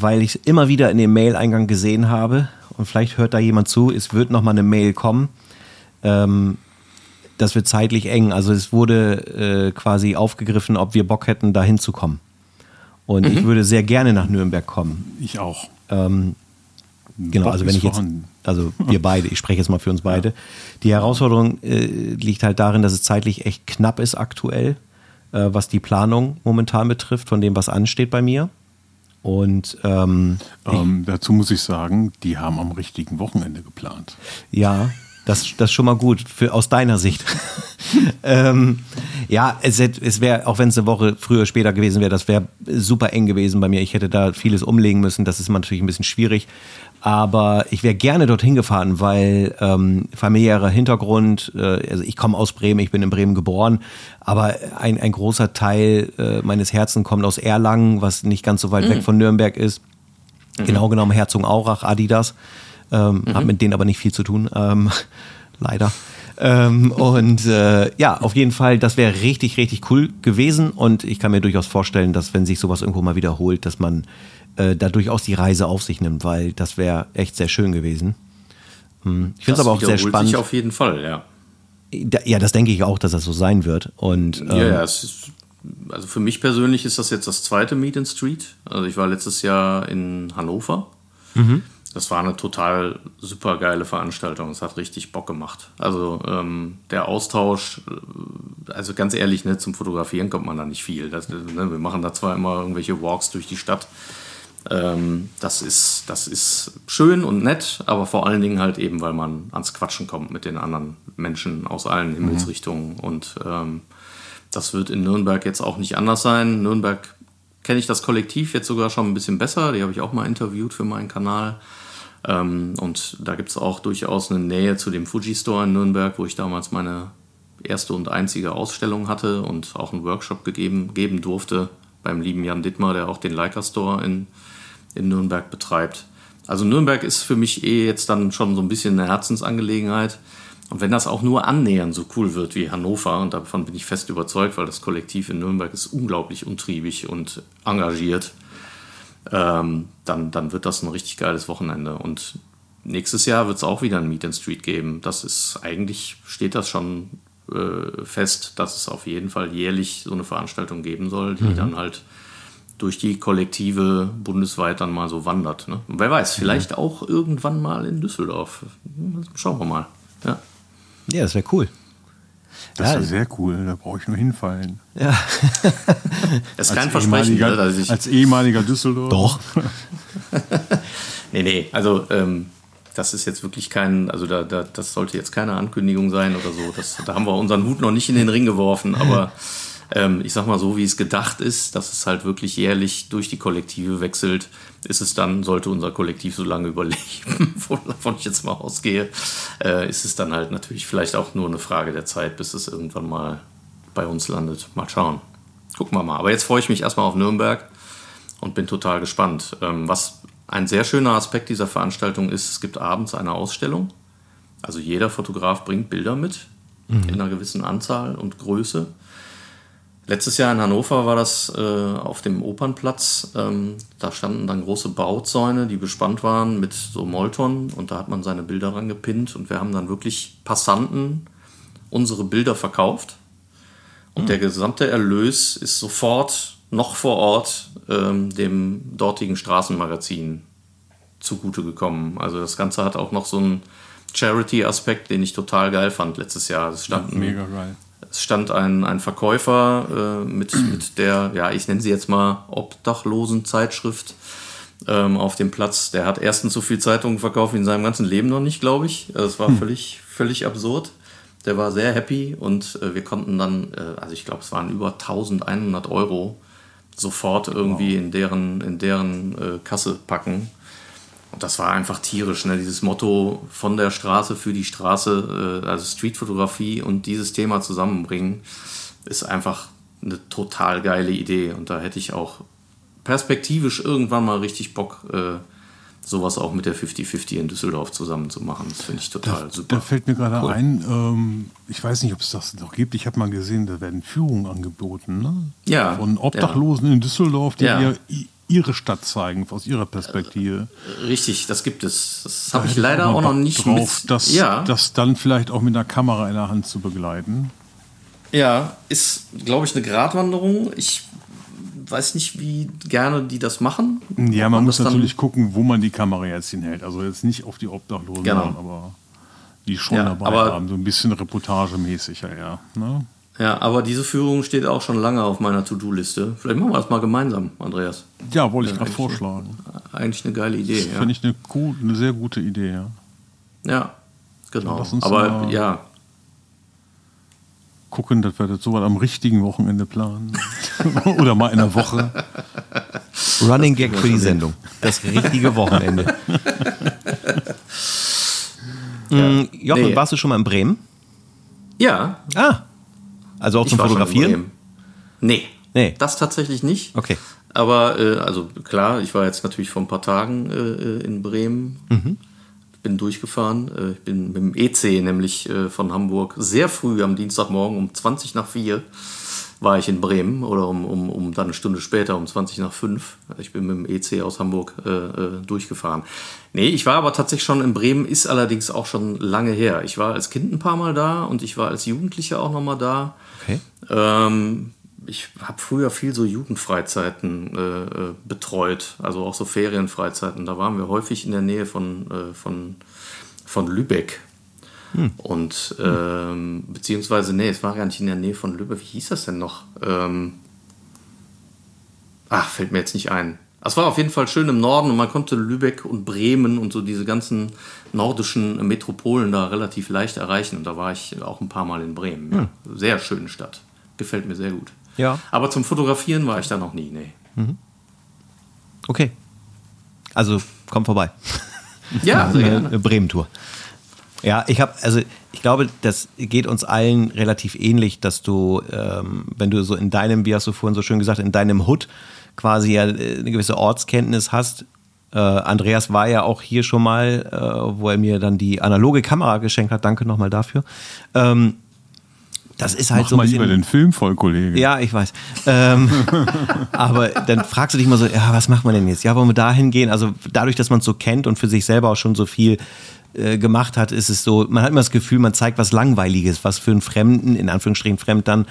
weil ich es immer wieder in dem Mail-Eingang gesehen habe und vielleicht hört da jemand zu, es wird nochmal eine Mail kommen. Ähm, das wird zeitlich eng. Also es wurde äh, quasi aufgegriffen, ob wir Bock hätten, da hinzukommen. Und mhm. ich würde sehr gerne nach Nürnberg kommen. Ich auch. Ähm, genau, also wenn ich jetzt, also wir beide, ich spreche jetzt mal für uns beide. Ja. Die Herausforderung äh, liegt halt darin, dass es zeitlich echt knapp ist aktuell, äh, was die Planung momentan betrifft, von dem, was ansteht bei mir. Und ähm, ähm, dazu muss ich sagen, die haben am richtigen Wochenende geplant. Ja, Das, das ist schon mal gut für, aus deiner Sicht. ähm, ja, es, es wäre, auch wenn es eine Woche früher, später gewesen wäre, das wäre super eng gewesen bei mir. Ich hätte da vieles umlegen müssen. Das ist natürlich ein bisschen schwierig. Aber ich wäre gerne dorthin gefahren, weil ähm, familiärer Hintergrund, äh, also ich komme aus Bremen, ich bin in Bremen geboren, aber ein, ein großer Teil äh, meines Herzens kommt aus Erlangen, was nicht ganz so weit mhm. weg von Nürnberg ist. Mhm. Genau genommen Herzogenaurach, Adidas. Ähm, mhm. Hat mit denen aber nicht viel zu tun, ähm, leider. Ähm, und äh, ja, auf jeden Fall, das wäre richtig, richtig cool gewesen. Und ich kann mir durchaus vorstellen, dass wenn sich sowas irgendwo mal wiederholt, dass man äh, da durchaus die Reise auf sich nimmt, weil das wäre echt sehr schön gewesen. Hm. Ich finde es aber auch sehr spannend. Sich auf jeden Fall, ja. Ja, das denke ich auch, dass das so sein wird. Und, ähm, ja, ja, es ist, also für mich persönlich ist das jetzt das zweite Meet in Street. Also ich war letztes Jahr in Hannover. Mhm das war eine total super geile Veranstaltung. Es hat richtig Bock gemacht. Also ähm, der Austausch, äh, also ganz ehrlich, ne, zum Fotografieren kommt man da nicht viel. Das, ne, wir machen da zwar immer irgendwelche Walks durch die Stadt. Ähm, das, ist, das ist schön und nett, aber vor allen Dingen halt eben, weil man ans Quatschen kommt mit den anderen Menschen aus allen mhm. Himmelsrichtungen. Mhm. Und ähm, das wird in Nürnberg jetzt auch nicht anders sein. Nürnberg kenne ich das Kollektiv jetzt sogar schon ein bisschen besser. Die habe ich auch mal interviewt für meinen Kanal. Ähm, und da gibt es auch durchaus eine Nähe zu dem Fuji Store in Nürnberg, wo ich damals meine erste und einzige Ausstellung hatte und auch einen Workshop gegeben, geben durfte beim lieben Jan Dittmar, der auch den Leica Store in, in Nürnberg betreibt. Also Nürnberg ist für mich eh jetzt dann schon so ein bisschen eine Herzensangelegenheit. Und wenn das auch nur annähernd so cool wird wie Hannover, und davon bin ich fest überzeugt, weil das Kollektiv in Nürnberg ist unglaublich untriebig und engagiert, ähm, dann, dann wird das ein richtig geiles Wochenende. Und nächstes Jahr wird es auch wieder ein Meet and Street geben. Das ist eigentlich, steht das schon äh, fest, dass es auf jeden Fall jährlich so eine Veranstaltung geben soll, die mhm. dann halt durch die Kollektive bundesweit dann mal so wandert. Ne? Und wer weiß, vielleicht mhm. auch irgendwann mal in Düsseldorf. Schauen wir mal. Ja, ja das wäre cool. Das ja, ist sehr cool, da brauche ich nur hinfallen. Ja. das ist kein Versprechen. Ne, dass ich als ehemaliger Düsseldorf. Doch. nee, nee, also ähm, das ist jetzt wirklich kein, also da, da, das sollte jetzt keine Ankündigung sein oder so. Das, da haben wir unseren Hut noch nicht in den Ring geworfen, aber ähm, ich sag mal so, wie es gedacht ist, dass es halt wirklich jährlich durch die Kollektive wechselt, ist es dann, sollte unser Kollektiv so lange überleben, wovon ich jetzt mal ausgehe, äh, ist es dann halt natürlich vielleicht auch nur eine Frage der Zeit, bis es irgendwann mal bei uns landet. Mal schauen. Gucken wir mal. Aber jetzt freue ich mich erstmal auf Nürnberg und bin total gespannt. Ähm, was ein sehr schöner Aspekt dieser Veranstaltung ist, es gibt abends eine Ausstellung. Also jeder Fotograf bringt Bilder mit mhm. in einer gewissen Anzahl und Größe. Letztes Jahr in Hannover war das äh, auf dem Opernplatz. Ähm, da standen dann große Bauzäune, die bespannt waren mit so Molton und da hat man seine Bilder dran gepinnt und wir haben dann wirklich Passanten unsere Bilder verkauft. Und mhm. der gesamte Erlös ist sofort noch vor Ort ähm, dem dortigen Straßenmagazin zugute gekommen. Also das Ganze hat auch noch so einen Charity-Aspekt, den ich total geil fand letztes Jahr. Es standen Mega geil es stand ein, ein Verkäufer äh, mit, mit der, ja, ich nenne sie jetzt mal Obdachlosen-Zeitschrift ähm, auf dem Platz. Der hat erstens so viel Zeitungen verkauft wie in seinem ganzen Leben noch nicht, glaube ich. Also es war hm. völlig, völlig absurd. Der war sehr happy und äh, wir konnten dann, äh, also ich glaube, es waren über 1100 Euro sofort irgendwie wow. in deren, in deren äh, Kasse packen. Und das war einfach tierisch, ne? dieses Motto von der Straße für die Straße, äh, also Streetfotografie und dieses Thema zusammenbringen, ist einfach eine total geile Idee. Und da hätte ich auch perspektivisch irgendwann mal richtig Bock, äh, sowas auch mit der 50-50 in Düsseldorf zusammen zu machen. Das finde ich total da, super. Da fällt mir gerade cool. ein, ähm, ich weiß nicht, ob es das noch gibt. Ich habe mal gesehen, da werden Führungen angeboten. Ne? Ja. Von Obdachlosen ja. in Düsseldorf, die ja. ihr ihre Stadt zeigen, aus ihrer Perspektive. Richtig, das gibt es. Das habe ich leider auch, auch noch nicht drauf, mit. Das, ja. das dann vielleicht auch mit einer Kamera in der Hand zu begleiten. Ja, ist, glaube ich, eine Gratwanderung. Ich weiß nicht, wie gerne die das machen. Ja, man, man muss natürlich gucken, wo man die Kamera jetzt hinhält. Also jetzt nicht auf die Obdachlosen, genau. aber die schon ja, dabei haben. So ein bisschen reportagemäßig, ja. Ne? Ja, aber diese Führung steht auch schon lange auf meiner To-Do-Liste. Vielleicht machen wir das mal gemeinsam, Andreas. Ja, wollte ich gerade vorschlagen. Eigentlich eine geile Idee. Das ja. finde ich eine, eine sehr gute Idee, ja. Ja, Genau. Lass uns Aber mal- ja, Gucken, dass wir das so am richtigen Wochenende planen. Oder mal in der Woche. Running Gag für die Sendung. Das richtige Wochenende. Mm, Jochen, Nee. warst du schon mal in Bremen? ja, Ah. Also auch ich zum Fotografieren? Nee, Nee. das tatsächlich nicht. Okay. Aber äh, also klar, ich war jetzt natürlich vor ein paar Tagen äh, äh, in Bremen. Mhm. Bin durchgefahren. Äh, ich bin mit dem EC nämlich äh, von Hamburg sehr früh am Dienstagmorgen um 20 nach 4 war ich in Bremen oder um, um, um dann eine Stunde später um 20 nach 5. Ich bin mit dem EC aus Hamburg äh, äh, durchgefahren. Nee, ich war aber tatsächlich schon in Bremen, ist allerdings auch schon lange her. Ich war als Kind ein paar Mal da und ich war als Jugendlicher auch noch mal da. Okay. Ähm, ich habe früher viel so Jugendfreizeiten äh, äh, betreut, also auch so Ferienfreizeiten. Da waren wir häufig in der Nähe von, äh, von, von Lübeck. Und ähm, beziehungsweise, nee, es war gar nicht in der Nähe von Lübeck. Wie hieß das denn noch? Ähm, ach, fällt mir jetzt nicht ein. Es war auf jeden Fall schön im Norden und man konnte Lübeck und Bremen und so diese ganzen nordischen Metropolen da relativ leicht erreichen. Und da war ich auch ein paar Mal in Bremen. Ja. Sehr schöne Stadt. Gefällt mir sehr gut. Ja. Aber zum Fotografieren war ich da noch nie, nee. Okay. Also komm vorbei. Ja, sehr Eine gerne. Bremen-Tour. Ja, ich habe, also ich glaube, das geht uns allen relativ ähnlich, dass du, ähm, wenn du so in deinem, wie hast du vorhin so schön gesagt, in deinem Hood quasi ja äh, eine gewisse Ortskenntnis hast. Äh, Andreas war ja auch hier schon mal, äh, wo er mir dann die analoge Kamera geschenkt hat. Danke nochmal dafür. Ähm, das ist halt Mach so ein mal bisschen. lieber den Film voll, Kollege. Ja, ich weiß. Ähm, aber dann fragst du dich mal so, ja, was macht man denn jetzt? Ja, wollen wir da hingehen? Also dadurch, dass man es so kennt und für sich selber auch schon so viel äh, gemacht hat, ist es so, man hat immer das Gefühl, man zeigt was Langweiliges, was für einen Fremden, in Anführungsstrichen Fremd dann,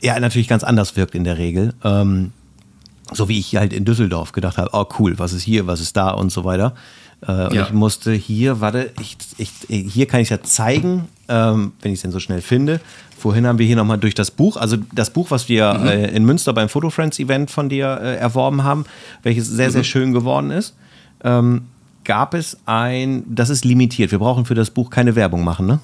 ja, natürlich ganz anders wirkt in der Regel. Ähm, so wie ich halt in Düsseldorf gedacht habe, oh cool, was ist hier, was ist da und so weiter. Äh, und Ja. ich musste hier, warte, ich, ich, hier kann ich ja zeigen, ähm, wenn ich es denn so schnell finde. Vorhin haben wir hier nochmal durch das Buch, also das Buch, was wir äh, in Münster beim Photo Friends Event von dir äh, erworben haben, welches sehr, sehr schön geworden ist, ähm, gab es ein, das ist limitiert. Wir brauchen für das Buch keine Werbung machen, ne?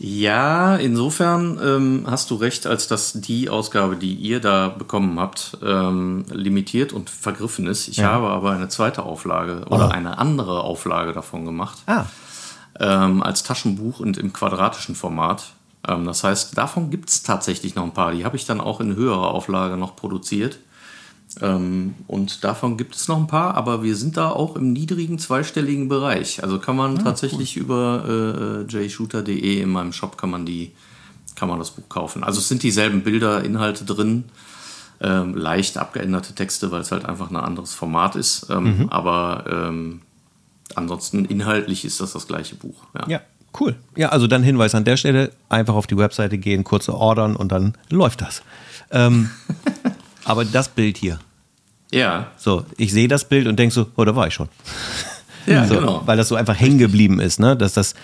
Ja, insofern ähm, hast du recht, als dass die Ausgabe, die ihr da bekommen habt, ähm, limitiert und vergriffen ist. Ich habe aber eine zweite Auflage oder Oh. eine andere Auflage davon gemacht. Ah, ähm, als Taschenbuch und im quadratischen Format. Ähm, das heißt, davon gibt es tatsächlich noch ein paar. Die habe ich dann auch in höherer Auflage noch produziert. Ähm, und davon gibt es noch ein paar, aber wir sind da auch im niedrigen zweistelligen Bereich. Also kann man tatsächlich über äh, jshooter.de in meinem Shop kann man die kann man das Buch kaufen. Also es sind dieselben Bilder, Inhalte drin, ähm, leicht abgeänderte Texte, weil es halt einfach ein anderes Format ist. Ähm, Aber ähm, ansonsten inhaltlich ist das das gleiche Buch. Ja. ja, cool. Ja, also dann Hinweis an der Stelle, einfach auf die Webseite gehen, kurze ordern und dann läuft das. Ähm, aber das Bild hier, Ja, so, ich sehe das Bild und denke so, oh, da war ich schon. ja so, genau. Weil das so einfach hängen geblieben ist, ne? Dass das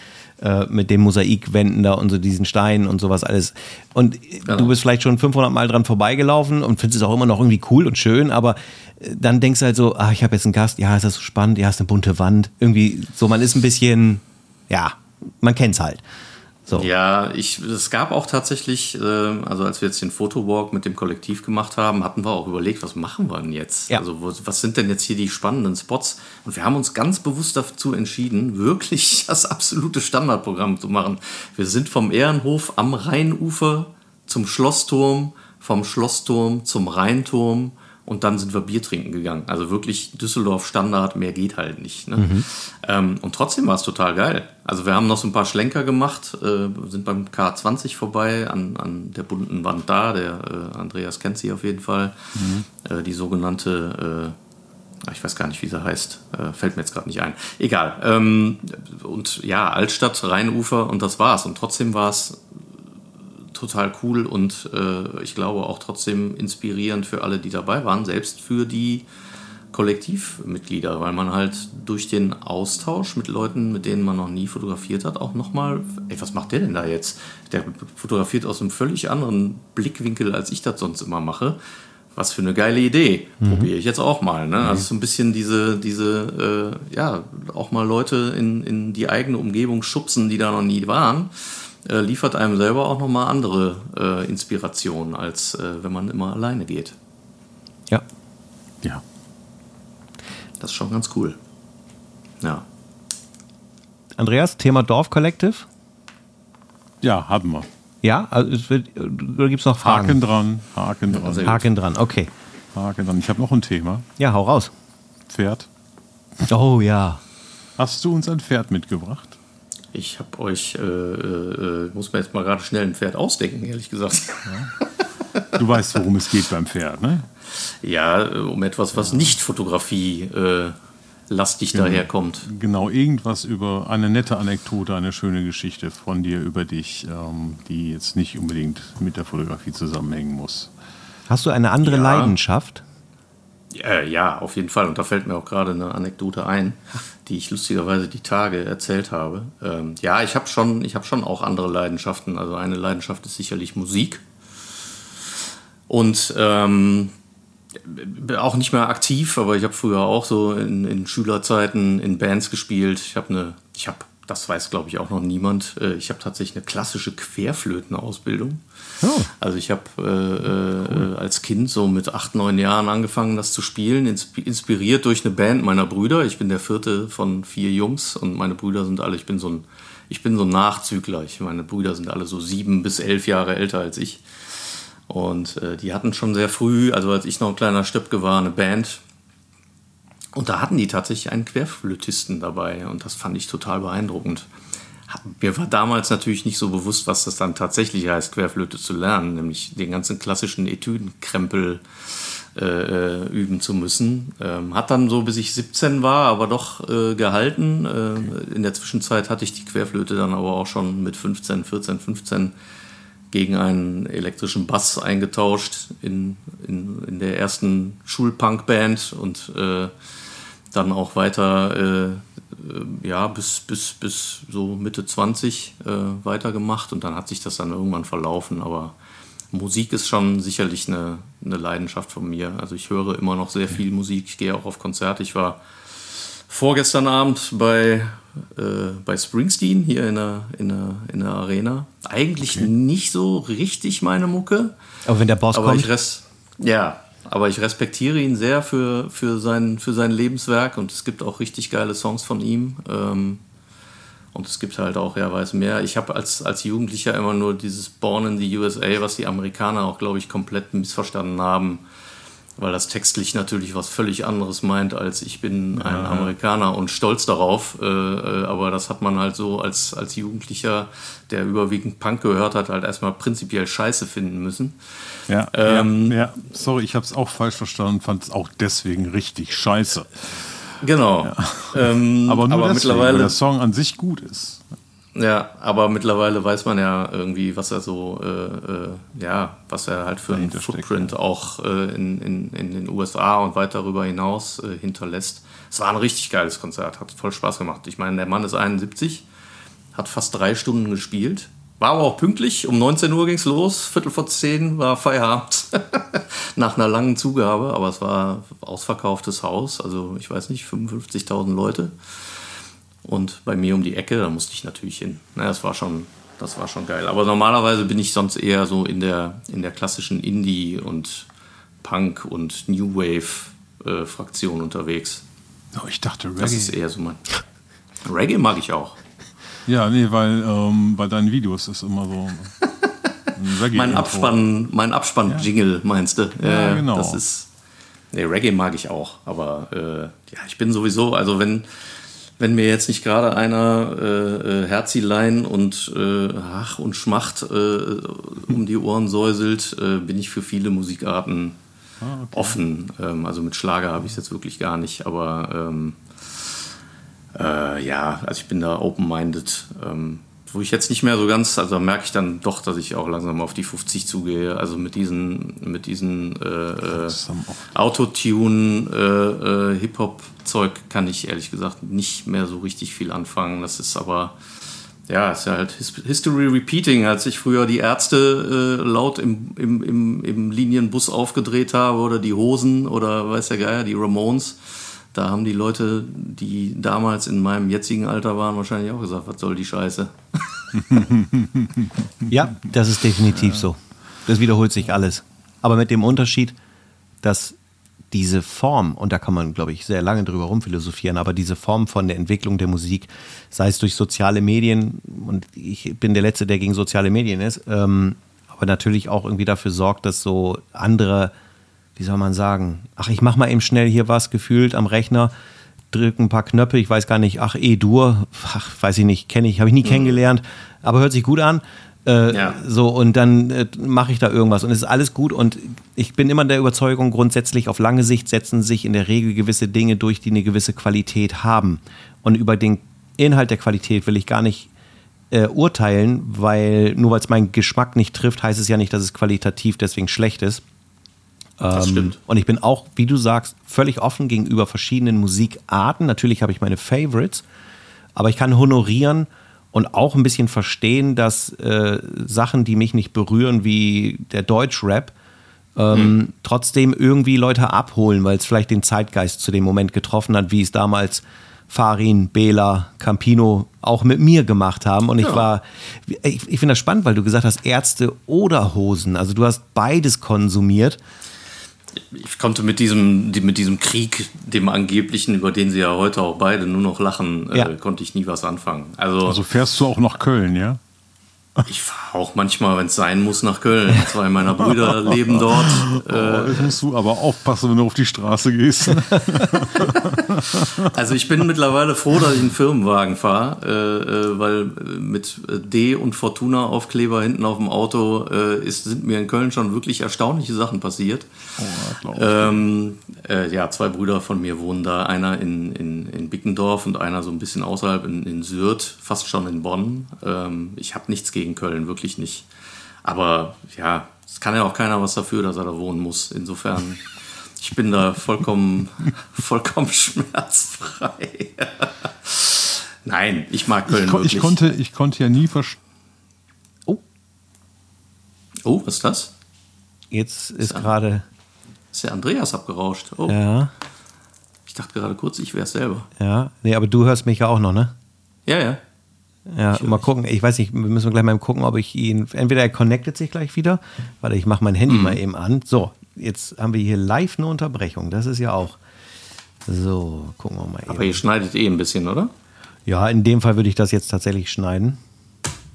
äh, mit den Mosaikwänden da und so diesen Steinen und sowas alles. Und Genau. du bist vielleicht schon 500 Mal dran vorbeigelaufen und findest es auch immer noch irgendwie cool und schön, aber äh, dann denkst du halt so, ah, ich habe jetzt einen Gast, ja, ist das so spannend, ja, ist eine bunte Wand. Irgendwie so, man ist ein bisschen, ja, man kennt's halt. So. Ja, ich, es gab auch tatsächlich, äh, also als wir jetzt den Fotowalk mit dem Kollektiv gemacht haben, hatten wir auch überlegt, was machen wir denn jetzt? Ja. Also wo, was sind denn jetzt hier die spannenden Spots? Und wir haben uns ganz bewusst dazu entschieden, wirklich das absolute Standardprogramm zu machen. Wir sind vom Ehrenhof am Rheinufer zum Schlossturm, vom Schlossturm zum Rheinturm und dann sind wir Bier trinken gegangen. Also wirklich Düsseldorf Standard, mehr geht halt nicht. Ne? Ähm, und trotzdem war es total geil. Also wir haben noch so ein paar Schlenker gemacht, äh, sind beim K20 vorbei, an, an der bunten Wand da. Der äh, Andreas kennt sie auf jeden Fall. Äh, die sogenannte, äh, ich weiß gar nicht, wie sie heißt, äh, fällt mir jetzt gerade nicht ein. Egal. Ähm, und ja, Altstadt, Rheinufer und das war's. Und trotzdem war es total cool und äh, ich glaube auch trotzdem inspirierend für alle, die dabei waren, selbst für die Kollektivmitglieder, weil man halt durch den Austausch mit Leuten, mit denen man noch nie fotografiert hat, auch nochmal, ey, was macht der denn da jetzt? Der fotografiert aus einem völlig anderen Blickwinkel, als ich das sonst immer mache. was für eine geile Idee. Probiere ich jetzt auch mal. Ne? Also so ein bisschen diese, diese, äh, ja, auch mal Leute in, in die eigene Umgebung schubsen, die da noch nie waren, äh, liefert einem selber auch nochmal andere äh, Inspirationen, als äh, wenn man immer alleine geht. Ja. Ja. Das ist schon ganz cool. Ja. Andreas, Thema Dorf Collective? Ja, haben wir. Ja, also es wird, oder gibt es noch Fragen? Haken dran, Haken dran, gut. Haken dran, okay. Haken dran. Ich habe noch ein Thema. Ja, hau raus. Pferd. Oh ja. Hast du uns ein Pferd mitgebracht? Ich habe euch, äh, äh, äh, muss mir jetzt mal gerade schnell ein Pferd ausdenken, ehrlich gesagt. Du weißt, worum es geht beim Pferd, ne? Ja, äh, um etwas, was nicht Fotografie äh, lastig daherkommt. Genau, irgendwas über eine nette Anekdote, eine schöne Geschichte von dir über dich, ähm, die jetzt nicht unbedingt mit der Fotografie zusammenhängen muss. Hast du eine andere Ja. Leidenschaft? Ja, ja, auf jeden Fall. Und da fällt mir auch gerade eine Anekdote ein, die ich lustigerweise die Tage erzählt habe. Ähm, ja, ich habe schon, habe schon auch andere Leidenschaften. Also eine Leidenschaft ist sicherlich Musik. Und ähm, auch nicht mehr aktiv, aber ich habe früher auch so in, in Schülerzeiten in Bands gespielt. Ich habe eine, ich habe, das weiß glaube ich auch noch niemand, äh, ich habe tatsächlich eine klassische Querflötenausbildung. Oh. Also ich habe äh, äh, als Kind so mit acht, neun Jahren angefangen, das zu spielen, insp inspiriert durch eine Band meiner Brüder. Ich bin der vierte von vier Jungs und meine Brüder sind alle, ich bin so ein, ich bin so ein Nachzügler. Ich, meine Brüder sind alle so sieben bis elf Jahre älter als ich. Und äh, die hatten schon sehr früh, also als ich noch ein kleiner Stöpke war, eine Band. Und da hatten die tatsächlich einen Querflötisten dabei. Und das fand ich total beeindruckend. Mir war damals natürlich nicht so bewusst, was das dann tatsächlich heißt, Querflöte zu lernen, nämlich den ganzen klassischen Etüdenkrempel äh, äh, üben zu müssen. Ähm, hat dann so, bis ich 17 war, aber doch äh, gehalten. Äh, In der Zwischenzeit hatte ich die Querflöte dann aber auch schon mit 15, 14, 15 gegen einen elektrischen Bass eingetauscht in, in, in der ersten Schulpunk-Band und äh, dann auch weiter, äh, äh, ja, bis, bis, bis so Mitte 20 äh, weitergemacht und dann hat sich das dann irgendwann verlaufen, aber Musik ist schon sicherlich eine, eine Leidenschaft von mir. Also ich höre immer noch sehr viel Musik, ich gehe auch auf Konzerte. Ich war vorgestern Abend bei, äh, bei Springsteen hier in der, in der, in der Arena. Eigentlich nicht so richtig meine Mucke. Aber wenn der Boss Aber kommt, ich ja, aber ich respektiere ihn sehr für, für, sein, für sein Lebenswerk und es gibt auch richtig geile Songs von ihm. Ähm, und es gibt halt auch, ja, weiß mehr. Ich habe als, als Jugendlicher immer nur dieses Born in the USA, was die Amerikaner auch, glaube ich, komplett missverstanden haben, weil das textlich natürlich was völlig anderes meint, als ich bin ein Amerikaner und stolz darauf. Äh, äh, aber das hat man halt so als, als Jugendlicher, der überwiegend Punk gehört hat, halt erstmal prinzipiell scheiße finden müssen. Ja, Ähm, ja, ja. sorry, ich habe es auch falsch verstanden, fand es auch deswegen richtig scheiße. Genau. Ähm, Aber nur deswegen, weil mittlerweile, der Song an sich gut ist. Ja, aber mittlerweile weiß man ja irgendwie, was er so, äh, äh, ja, was er halt für einen Footprint auch äh, in, in, in den USA und weit darüber hinaus äh, hinterlässt. Es war ein richtig geiles Konzert, hat voll Spaß gemacht. Ich meine, der Mann ist 71, hat fast drei Stunden gespielt. War aber auch pünktlich, um 19 Uhr ging's los, Viertel vor 10 war Feierabend. Nach einer langen Zugabe, aber es war ausverkauftes Haus, also ich weiß nicht, 55.000 Leute. Und bei mir um die Ecke, da musste ich natürlich hin. Na, das war schon, das war schon geil. Aber normalerweise bin ich sonst eher so in der, in der klassischen Indie- und Punk- und New Wave-Fraktion unterwegs. Oh, ich dachte Das ist Reggae. eher so mein. Reggae mag ich auch. Ja, nee, weil ähm, bei deinen Videos ist immer so ein Reggae. Mein Abspann, mein Abspann-Jingle, meinst du? Ja, genau. Das ist. Nee, Reggae mag ich auch, aber äh, ja, ich bin sowieso, also wenn, wenn mir jetzt nicht gerade einer äh, äh, Herzilein und äh, Ach und Schmacht äh, um die Ohren säuselt, äh, bin ich für viele Musikarten Ah, offen. Ähm, also mit Schlager habe ich es jetzt wirklich gar nicht, aber ähm, äh, ja, also ich bin da open-minded. Ähm, wo ich jetzt nicht mehr so ganz, also da merke ich dann doch, dass ich auch langsam auf die 50 zugehe. Also mit diesen, mit diesen äh, äh. Autotune, äh, äh, Hip-Hop-Zeug kann ich ehrlich gesagt nicht mehr so richtig viel anfangen. Das ist aber, ja, ist ja halt History Repeating, als ich früher die Ärzte äh, laut im, im, im, im Linienbus aufgedreht habe oder die Hosen oder weiß der Geier, die Ramones. Da haben die Leute, die damals in meinem jetzigen Alter waren, wahrscheinlich auch gesagt, was soll die Scheiße? ja, das ist definitiv ja. so. Das wiederholt sich alles. Aber mit dem Unterschied, dass diese Form, und da kann man, glaube ich, sehr lange drüber rumphilosophieren, aber diese Form von der Entwicklung der Musik, sei es durch soziale Medien, und ich bin der Letzte, der gegen soziale Medien ist, ähm, aber natürlich auch irgendwie dafür sorgt, dass so andere, wie soll man sagen, ach, ich mache mal eben schnell hier was gefühlt am Rechner, drücke ein paar Knöpfe, ich weiß gar nicht, ach, E-Dur, ach, weiß ich nicht, kenne ich, habe ich nie mhm. kennengelernt, aber hört sich gut an. Äh, ja. So, und dann äh, mache ich da irgendwas und es ist alles gut. Und ich bin immer der Überzeugung, grundsätzlich auf lange Sicht setzen sich in der Regel gewisse Dinge durch, die eine gewisse Qualität haben. Und über den Inhalt der Qualität will ich gar nicht äh, urteilen, weil nur weil es meinen Geschmack nicht trifft, heißt es ja nicht, dass es qualitativ deswegen schlecht ist. Das ähm, stimmt. Und ich bin auch, wie du sagst, völlig offen gegenüber verschiedenen Musikarten. Natürlich habe ich meine Favorites, aber ich kann honorieren, und auch ein bisschen verstehen, dass äh, Sachen, die mich nicht berühren, wie der Deutschrap, ähm, mhm. trotzdem irgendwie Leute abholen, weil es vielleicht den Zeitgeist zu dem Moment getroffen hat, wie es damals Farin, Bela, Campino auch mit mir gemacht haben. Und ich ja. war, ich, ich finde das spannend, weil du gesagt hast, Ärzte oder Hosen. Also du hast beides konsumiert ich konnte mit diesem, mit diesem Krieg, dem angeblichen, über den sie ja heute auch beide nur noch lachen, äh, ja. äh, konnte ich nie was anfangen. Also, also fährst du auch nach Köln, ja? Ich fahre auch manchmal, wenn es sein muss, nach Köln. Zwei meiner Brüder leben dort. Oh, äh, jetzt musst du aber aufpassen, wenn du auf die Straße gehst. also ich bin mittlerweile froh, dass ich einen Firmenwagen fahre, äh, äh weil mit D und Fortuna Aufkleber hinten auf dem Auto ist, sind mir in Köln schon wirklich erstaunliche Sachen passiert. Oh, ähm, äh, ja, zwei Brüder von mir wohnen da, einer in, in, in Bickendorf und einer so ein bisschen außerhalb in, in Sürth, fast schon in Bonn. Ähm, ich habe nichts gegen Köln, wirklich nicht. Aber ja, es kann ja auch keiner was dafür, dass er da wohnen muss. Insofern, ich bin da vollkommen, vollkommen schmerzfrei. Nein, ich mag Köln ich, wirklich. Ich konnte, ich konnte ja nie verstehen. Oh. Oh, was ist das? Jetzt ist, ist gerade ist der Andreas abgerauscht. Oh. Ja. Ich dachte gerade kurz, ich wäre es selber. Ja, nee, aber du hörst mich ja auch noch, ne? Ja, ja. Ja, mal gucken. Ich weiß nicht, wir müssen gleich mal gucken, ob ich ihn. Entweder er connectet sich gleich wieder. Warte, ich mache mein Handy mhm. mal eben an. So, jetzt haben wir hier live eine Unterbrechung. Das ist ja auch. So, gucken wir mal eben. Aber ihr schneidet eh ein bisschen, oder? Ja, in dem Fall würde ich das jetzt tatsächlich schneiden.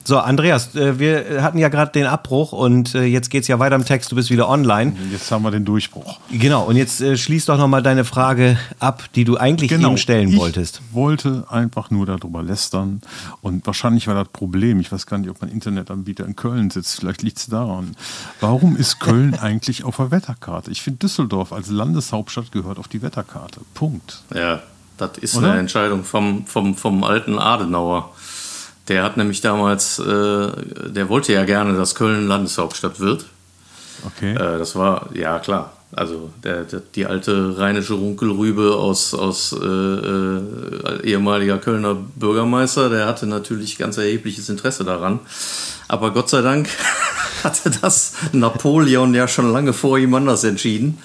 So, Andreas, äh, wir hatten ja gerade den Abbruch und äh, jetzt geht es ja weiter im Text. Du bist wieder online. Jetzt haben wir den Durchbruch. Genau, und jetzt äh, schließ doch nochmal deine Frage ab, die du eigentlich genau, eben stellen ich wolltest. Ich wollte einfach nur darüber lästern. Und wahrscheinlich war das Problem, ich weiß gar nicht, ob mein Internetanbieter in Köln sitzt, vielleicht liegt es daran. Warum ist Köln eigentlich auf der Wetterkarte? Ich finde, Düsseldorf als Landeshauptstadt gehört auf die Wetterkarte. Punkt. Ja, das ist Oder? eine Entscheidung vom, vom, vom alten Adenauer. Der hat nämlich damals, äh, der wollte ja gerne, dass Köln Landeshauptstadt wird. Okay. Äh, das war, ja klar. Also der, der, die alte rheinische Runkelrübe aus, aus äh, äh, ehemaliger Kölner Bürgermeister, der hatte natürlich ganz erhebliches Interesse daran. Aber Gott sei Dank hatte das Napoleon ja schon lange vor ihm anders entschieden.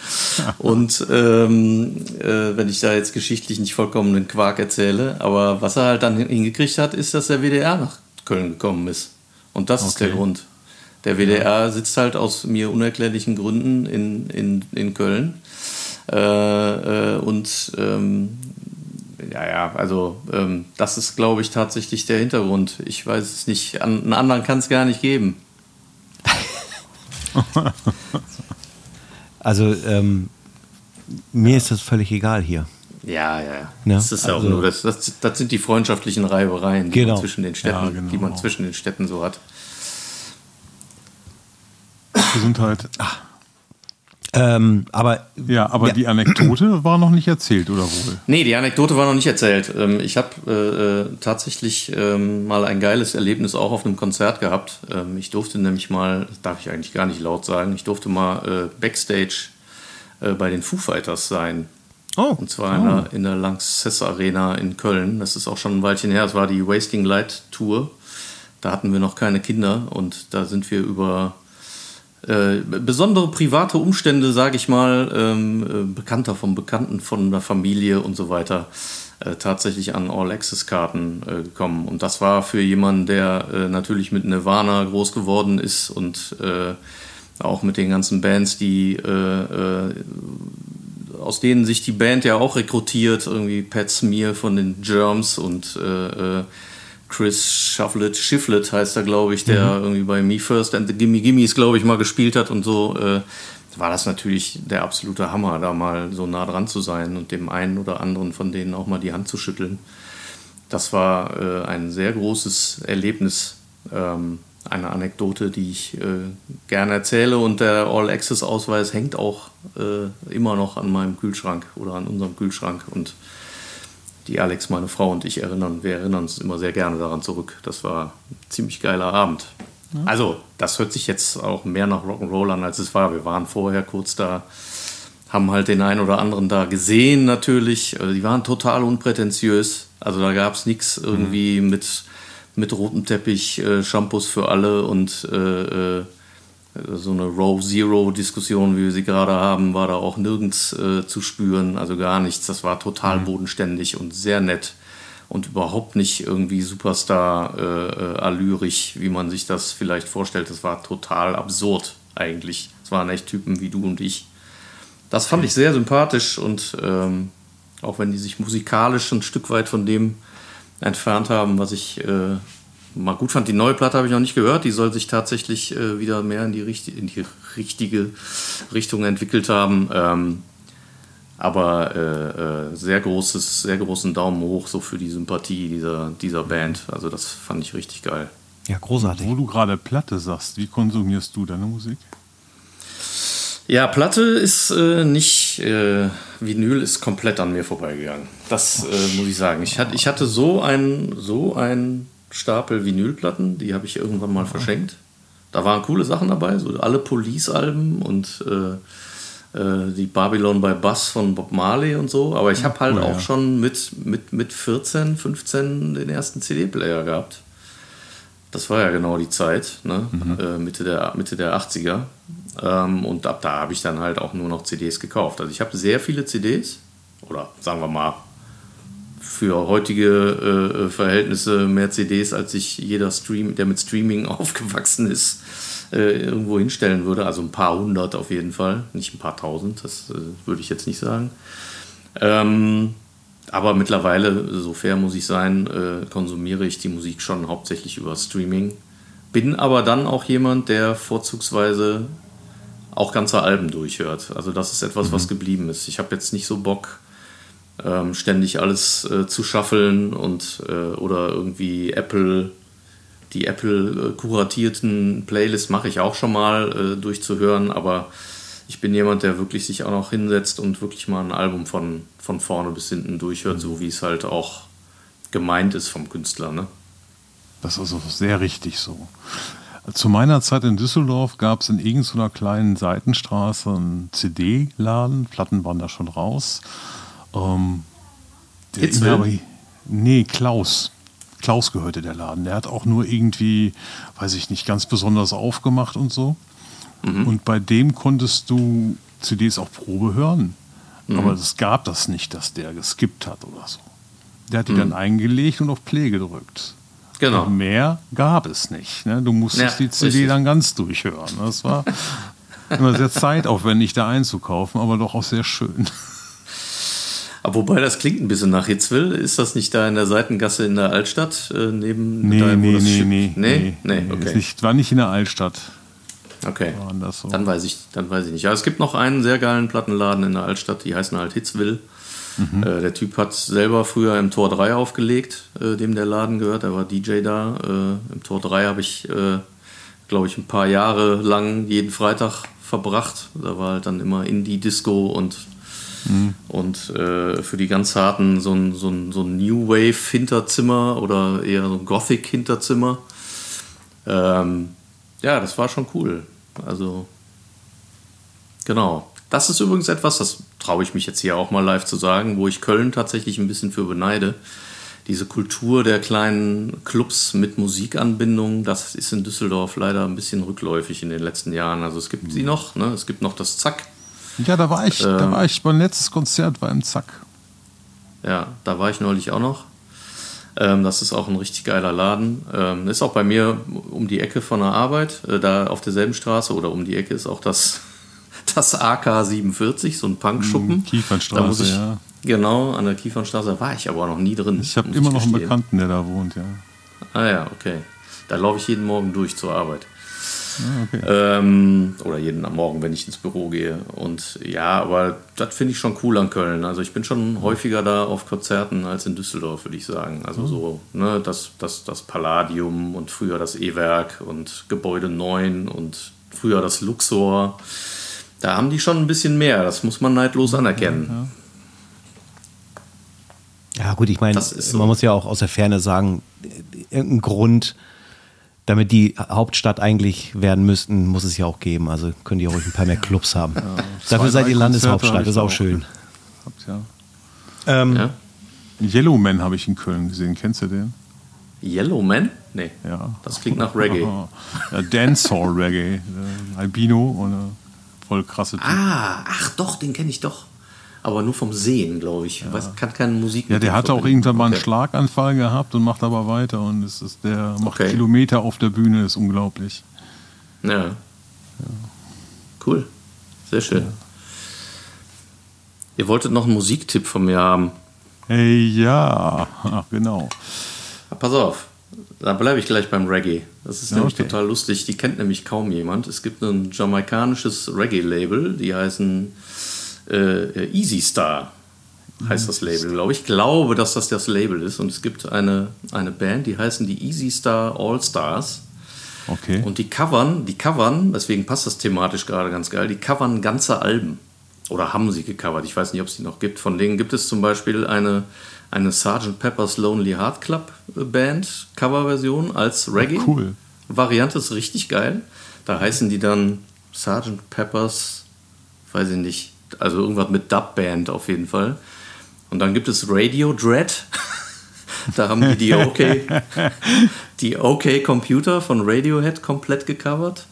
Und ähm, äh, wenn ich da jetzt geschichtlich nicht vollkommen den Quark erzähle, aber was er halt dann hingekriegt hat, ist, dass der WDR nach Köln gekommen ist. Und das okay. ist der Grund. Der WDR sitzt halt aus mir unerklärlichen Gründen in, in, in Köln. Äh, äh, und ähm, ja, ja, also ähm, das ist, glaube ich, tatsächlich der Hintergrund. Ich weiß es nicht. An, einen anderen kann es gar nicht geben. Also ähm, mir ist das völlig egal hier. Ja, ja, ja. Das ist ja also, auch nur, das, das, das, sind die freundschaftlichen Reibereien, die, genau. man zwischen den Städten, ja, genau. die man zwischen den Städten so hat. Gesundheit. Ach. Ähm, aber ja, aber ja. die Anekdote war noch nicht erzählt, oder wohl? Nee, die Anekdote war noch nicht erzählt. Ähm, ich habe äh, äh, tatsächlich ähm, mal ein geiles Erlebnis auch auf einem Konzert gehabt. Ähm, ich durfte nämlich mal, das darf ich eigentlich gar nicht laut sagen, ich durfte mal äh, Backstage äh, bei den Foo Fighters sein. Oh. Und zwar in, der, in der Lanxess Arena in Köln. Das ist auch schon ein Weilchen her. Das war die Wasting Light Tour. Da hatten wir noch keine Kinder und da sind wir über äh, besondere private Umstände, sage ich mal, ähm, äh, Bekannter von Bekannten von der Familie und so weiter, äh, tatsächlich an All-Access-Karten äh, gekommen. Und das war für jemanden, der äh, natürlich mit Nirvana groß geworden ist und auch mit den ganzen Bands, die aus denen sich die Band ja auch rekrutiert, irgendwie Pat Smear von den Germs und Chris Shufflet, Schifflet heißt er, glaube ich, der mhm. irgendwie bei Me First and the Gimme Gimmes, glaube ich, mal gespielt hat und so, äh, war das natürlich der absolute Hammer, da mal so nah dran zu sein und dem einen oder anderen von denen auch mal die Hand zu schütteln. Das war äh, ein sehr großes Erlebnis, ähm, eine Anekdote, die ich äh, gerne erzähle und der All-Access-Ausweis hängt auch äh, immer noch an meinem Kühlschrank oder an unserem Kühlschrank und die Alex, meine Frau und ich erinnern, wir erinnern uns immer sehr gerne daran zurück. Das war ein ziemlich geiler Abend. Ja. Also, das hört sich jetzt auch mehr nach Rock'n'Roll an, als es war. Wir waren vorher kurz da, haben halt den einen oder anderen da gesehen natürlich. Also, die waren total unprätentiös. Also da gab es nichts irgendwie mhm. mit, mit rotem Teppich, äh, Shampoos für alle und äh, äh, so eine Row-Zero-Diskussion, wie wir sie gerade haben, war da auch nirgends äh, zu spüren, also gar nichts. Das war total mhm. bodenständig und sehr nett und überhaupt nicht irgendwie Superstar-allürig, äh, wie man sich das vielleicht vorstellt. Das war total absurd eigentlich. Es waren echt Typen wie du und ich. Das fand ich sehr sympathisch und ähm, auch wenn die sich musikalisch ein Stück weit von dem entfernt haben, was ich äh, mal gut fand. Die neue Platte habe ich noch nicht gehört. Die soll sich tatsächlich äh, wieder mehr in die, in die, richtige Richtung entwickelt haben. Ähm, aber äh, äh, sehr großes, sehr großen Daumen hoch so für die Sympathie dieser, dieser Band. Also das fand ich richtig geil. Ja, großartig. Wo du gerade Platte sagst, wie konsumierst du deine Musik? Ja, Platte ist äh, nicht, äh, Vinyl ist komplett an mir vorbeigegangen. Das äh, muss ich sagen. Ich, hat, ich hatte so ein, so ein Stapel Vinylplatten, die habe ich irgendwann mal verschenkt. Da waren coole Sachen dabei, so alle Police-Alben und äh, äh, die Babylon by Bass von Bob Marley und so. Aber ich habe halt cool, auch ja. schon mit, mit, mit 14, 15 den ersten CD-Player gehabt. Das war ja genau die Zeit, ne? Mhm. Äh, Mitte, der, Mitte der 80er. Ähm, und ab da habe ich dann halt auch nur noch CDs gekauft. Also ich habe sehr viele CDs, oder sagen wir mal für heutige äh, Verhältnisse mehr CDs, als sich jeder Stream, der mit Streaming aufgewachsen ist, äh, irgendwo hinstellen würde. Also ein paar hundert auf jeden Fall, nicht ein paar tausend, das äh, würde ich jetzt nicht sagen. Ähm, aber mittlerweile, so fair muss ich sein, äh, konsumiere ich die Musik schon hauptsächlich über Streaming. Bin aber dann auch jemand, der vorzugsweise auch ganze Alben durchhört. Also das ist etwas, mhm. was geblieben ist. Ich habe jetzt nicht so Bock, ähm, ständig alles äh, zu schaffeln und äh, oder irgendwie Apple, die Apple äh, kuratierten Playlists mache ich auch schon mal äh, durchzuhören, aber ich bin jemand, der wirklich sich auch noch hinsetzt und wirklich mal ein Album von, von vorne bis hinten durchhört, so wie es halt auch gemeint ist vom Künstler. Ne? Das ist also sehr richtig so. Zu meiner Zeit in Düsseldorf gab es in irgendeiner kleinen Seitenstraße einen CD-Laden. Platten waren da schon raus. Ähm, der Inhaber, nee, Klaus. Klaus gehörte der Laden. Der hat auch nur irgendwie, weiß ich nicht, ganz besonders aufgemacht und so. Mhm. Und bei dem konntest du CDs auch Probe hören. Mhm. Aber es gab das nicht, dass der geskippt hat oder so. Der hat die mhm. dann eingelegt und auf Play gedrückt. Genau. Und mehr gab es nicht. Ne? Du musstest ja, die CD richtig. dann ganz durchhören. Das war immer sehr zeitaufwendig, da einzukaufen, aber doch auch sehr schön. Wobei das klingt ein bisschen nach Hitzville. Ist das nicht da in der Seitengasse in der Altstadt? Äh, neben nee, da, nee, nee, nee, nee, nee, nee, okay. Nicht, war nicht in der Altstadt. Okay. So. Dann weiß ich, dann weiß ich nicht. Ja, es gibt noch einen sehr geilen Plattenladen in der Altstadt, die heißen halt Hitzville. Mhm. Äh, der Typ hat selber früher im Tor 3 aufgelegt, äh, dem der Laden gehört. Er war DJ da. Äh, Im Tor 3 habe ich, äh, glaube ich, ein paar Jahre lang jeden Freitag verbracht. Da war halt dann immer Indie-Disco und Mhm. Und äh, für die ganz harten so ein, so ein, so ein New Wave-Hinterzimmer oder eher so ein Gothic-Hinterzimmer. Ähm, ja, das war schon cool. Also, genau. Das ist übrigens etwas, das traue ich mich jetzt hier auch mal live zu sagen, wo ich Köln tatsächlich ein bisschen für beneide. Diese Kultur der kleinen Clubs mit Musikanbindung, das ist in Düsseldorf leider ein bisschen rückläufig in den letzten Jahren. Also es gibt sie noch, ne? es gibt noch das Zack. Ja, da war ich, da war ich, mein letztes Konzert war im Zack. Ja, da war ich neulich auch noch. Ähm, das ist auch ein richtig geiler Laden. Ähm, ist auch bei mir um die Ecke von der Arbeit, äh, da auf derselben Straße oder um die Ecke ist auch das, das AK 47, so ein Punkschuppen. Kiefernstraße, da muss ich, ja. Genau, an der Kiefernstraße war ich aber noch nie drin. Ich habe immer noch einen. Bekannten, der da wohnt, ja. Ah ja, okay. Da laufe ich jeden Morgen durch zur Arbeit. Okay. Ähm, oder jeden am Morgen, wenn ich ins Büro gehe. Und ja, aber das finde ich schon cool an Köln. Also ich bin schon häufiger da auf Konzerten als in Düsseldorf, würde ich sagen. Also so, ne, das, das, das Palladium und früher das E-Werk und Gebäude 9 und früher das Luxor. Da haben die schon ein bisschen mehr, das muss man neidlos anerkennen. Ja, gut, ich meine, so. man muss ja auch aus der Ferne sagen, irgendeinen Grund, damit die Hauptstadt eigentlich werden müssten, muss es ja auch geben. Also könnt ihr ruhig ein paar mehr Clubs haben. Dafür Zwei, seid ihr Landeshauptstadt, ich ist auch schön. Habt, ja. Ähm, Ja? Yellowman habe ich in Köln gesehen. Kennst du den? Yellow Man? Nee. Ja. Das klingt nach Reggae. Ja, Dancehall Reggae. Äh, Albino und eine voll krasse Typ. Ah, ach doch, den kenne ich doch. Aber nur vom Sehen, glaube ich. Weiß, kann keine Musik Ja, der hatte auch irgendwann mal einen Okay. Schlaganfall gehabt und macht aber weiter und es ist der macht Okay. Kilometer auf der Bühne, ist unglaublich. Ja. Cool. Sehr schön. Ihr wolltet noch einen Musiktipp von mir haben. Hey, ja, Ach, genau. Pass auf, da bleibe ich gleich beim Reggae. Das ist Ja, nämlich okay. total lustig. Die kennt nämlich kaum jemand. Es gibt ein jamaikanisches Reggae-Label, die heißen äh, Easy Star. Heißt das Label, glaube ich. Ich glaube, dass das das Label ist. Und es gibt eine, eine Band, die heißen die Easy Star All Stars. Okay. Und die covern, die covern, deswegen passt das thematisch gerade ganz geil, die covern ganze Alben. Oder haben sie gecovert. Ich weiß nicht, ob es die noch gibt. Von denen gibt es zum Beispiel eine, eine Sgt. Pepper's Lonely Heart Club äh, Band Coverversion als Reggae. cool. Variante ist richtig geil. Da heißen die dann Sgt. Pepper's, weiß ich nicht, also irgendwas mit Dub-Band auf jeden Fall. Und dann gibt es Radio Dread. da haben die die OK, die OK Computer von Radiohead komplett gecovert.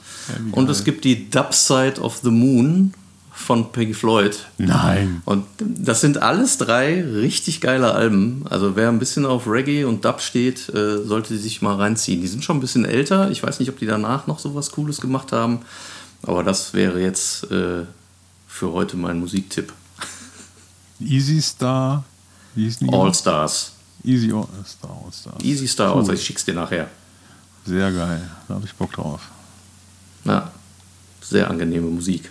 Und es gibt die Dub Side of the Moon von Pink Floyd. Nein. Und das sind alles drei richtig geile Alben. Also wer ein bisschen auf Reggae und Dub steht, äh, sollte sich mal reinziehen. Die sind schon ein bisschen älter. Ich weiß nicht, ob die danach noch so was Cooles gemacht haben. Aber das wäre jetzt äh, für heute mein Musiktipp. Easy Star. Wie die? All Stars. Easy All Star. All Stars. Easy Star. Cool. Also ich schick's dir nachher. Sehr geil. Da habe ich Bock drauf. Ja, sehr angenehme Musik.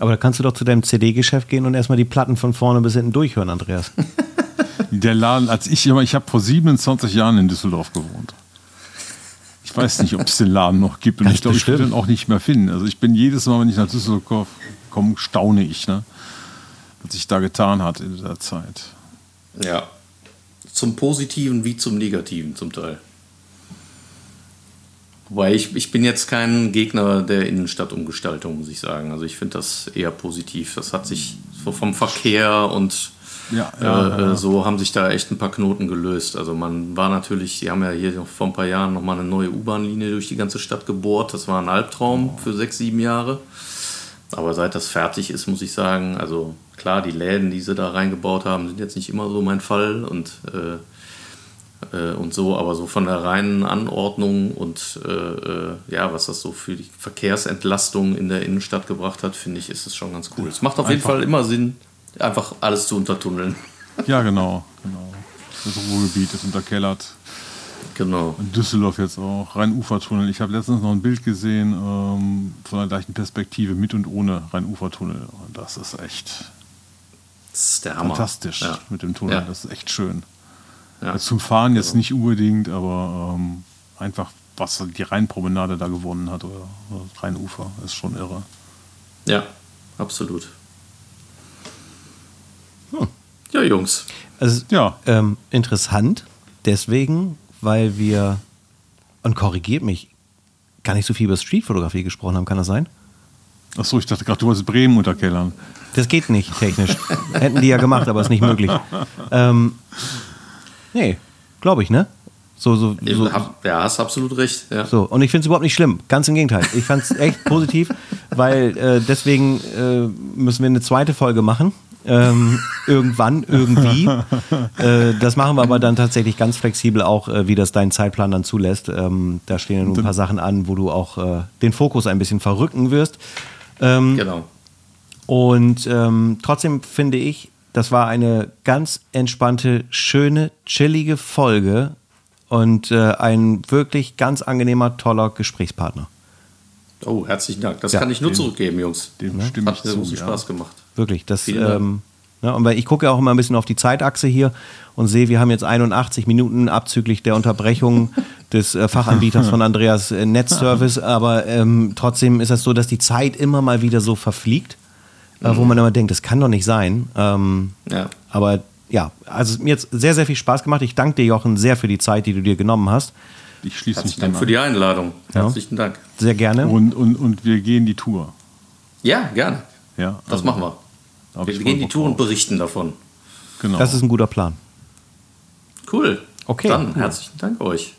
aber da kannst du doch zu deinem CD-Geschäft gehen und erstmal die Platten von vorne bis hinten durchhören, Andreas. Der Laden, als ich immer, ich habe vor 27 Jahren in Düsseldorf gewohnt. Ich weiß nicht, ob es den Laden noch gibt und Ganz ich glaube, ich würde bestimmt. den auch nicht mehr finden. Also ich bin jedes Mal, wenn ich nach Düsseldorf komme, staune ich, ne? was sich da getan hat in dieser Zeit. Ja. Zum Positiven wie zum Negativen zum Teil. Wobei ich, ich bin jetzt kein Gegner der Innenstadtumgestaltung, muss ich sagen. Also ich finde das eher positiv. Das hat sich so vom Verkehr und Ja, äh, ja, ja. äh, so haben sich da echt ein paar Knoten gelöst. Also man war natürlich, die haben ja hier vor ein paar Jahren nochmal eine neue U-Bahn-Linie durch die ganze Stadt gebohrt. Das war ein Albtraum für sechs, sieben Jahre. Aber seit das fertig ist, muss ich sagen, also klar, die Läden, die sie da reingebaut haben, sind jetzt nicht immer so mein Fall und, äh, äh, und so, aber so von der reinen Anordnung und äh, äh, ja, was das so für die Verkehrsentlastung in der Innenstadt gebracht hat, finde ich, ist es schon ganz cool. Es macht auf jeden Einfach- Fall immer Sinn, einfach alles zu untertunneln. Ja, genau, genau. Das Ruhrgebiet ist unterkellert. Genau. In Düsseldorf jetzt auch. Rhein-Ufer-Tunnel. Ich habe letztens noch ein Bild gesehen ähm, von der gleichen Perspektive mit und ohne Rhein-Ufer-Tunnel. Und das ist echt Das ist der Hammer. fantastisch Ja. mit dem Tunnel. Ja. Das ist echt schön. Ja. Also zum Fahren jetzt nicht unbedingt, aber ähm, einfach, was die Rheinpromenade da gewonnen hat oder, oder Rheinufer, ist schon irre. Ja, absolut. Ja, Jungs. Also, Ja. ähm, interessant, deswegen, weil wir, und korrigiert mich, gar nicht so viel über Streetfotografie gesprochen haben, kann das sein? Achso, ich dachte gerade, du wolltest Bremen unterkellern. Das geht nicht technisch. Hätten die ja gemacht, aber ist nicht möglich. Ähm, nee, glaube ich, ne? So, so, so, ja, hast absolut recht. Ja. So, und ich finde es überhaupt nicht schlimm. Ganz im Gegenteil. Ich fand es echt positiv, weil äh, deswegen äh, müssen wir eine zweite Folge machen. Ähm, irgendwann, irgendwie. Äh, das machen wir aber dann tatsächlich ganz flexibel auch, äh, wie das dein Zeitplan dann zulässt. Ähm, da stehen ja nun ein paar Sachen an, wo du auch äh, den Fokus ein bisschen verrücken wirst. Ähm, genau. Und ähm, trotzdem finde ich, das war eine ganz entspannte, schöne, chillige Folge und äh, ein wirklich ganz angenehmer, toller Gesprächspartner. Oh, herzlichen Dank. Das ja, kann ich nur den, zurückgeben, Jungs. Dem ja. stimme Hat mir großen ja. Spaß gemacht. Wirklich, das. Ähm, ja, und ich gucke ja auch immer ein bisschen auf die Zeitachse hier und sehe, wir haben jetzt 81 Minuten abzüglich der Unterbrechung des äh, Fachanbieters von Andreas äh, Netzservice. Aber ähm, trotzdem ist es das so, dass die Zeit immer mal wieder so verfliegt, mhm. äh, wo mhm. man immer denkt, das kann doch nicht sein. Ähm, ja. Aber ja, also mir hat sehr, sehr viel Spaß gemacht. Ich danke dir, Jochen, sehr für die Zeit, die du dir genommen hast. Ich schließe mich Dank für die Einladung. Herzlichen Dank. Sehr gerne. Und, und, und wir gehen die Tour. Ja, gerne. Ja, das also, machen wir. Wir, gehen die Tour und berichten davon. Genau. Das ist ein guter Plan. Cool. Okay. Dann cool. herzlichen Dank euch.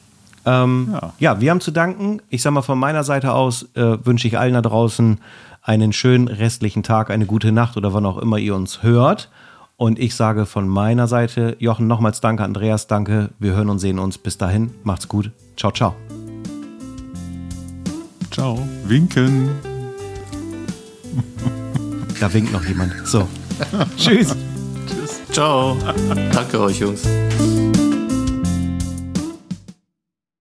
Ähm, ja. ja. wir haben zu danken. Ich sage mal von meiner Seite aus äh, wünsche ich allen da draußen einen schönen restlichen Tag, eine gute Nacht oder wann auch immer ihr uns hört. Und ich sage von meiner Seite, Jochen, nochmals danke, Andreas, danke. Wir hören und sehen uns. Bis dahin, macht's gut. Ciao, ciao. Ciao. Winken. Da winkt noch jemand. So. Tschüss. Tschüss. Ciao. Danke euch, Jungs.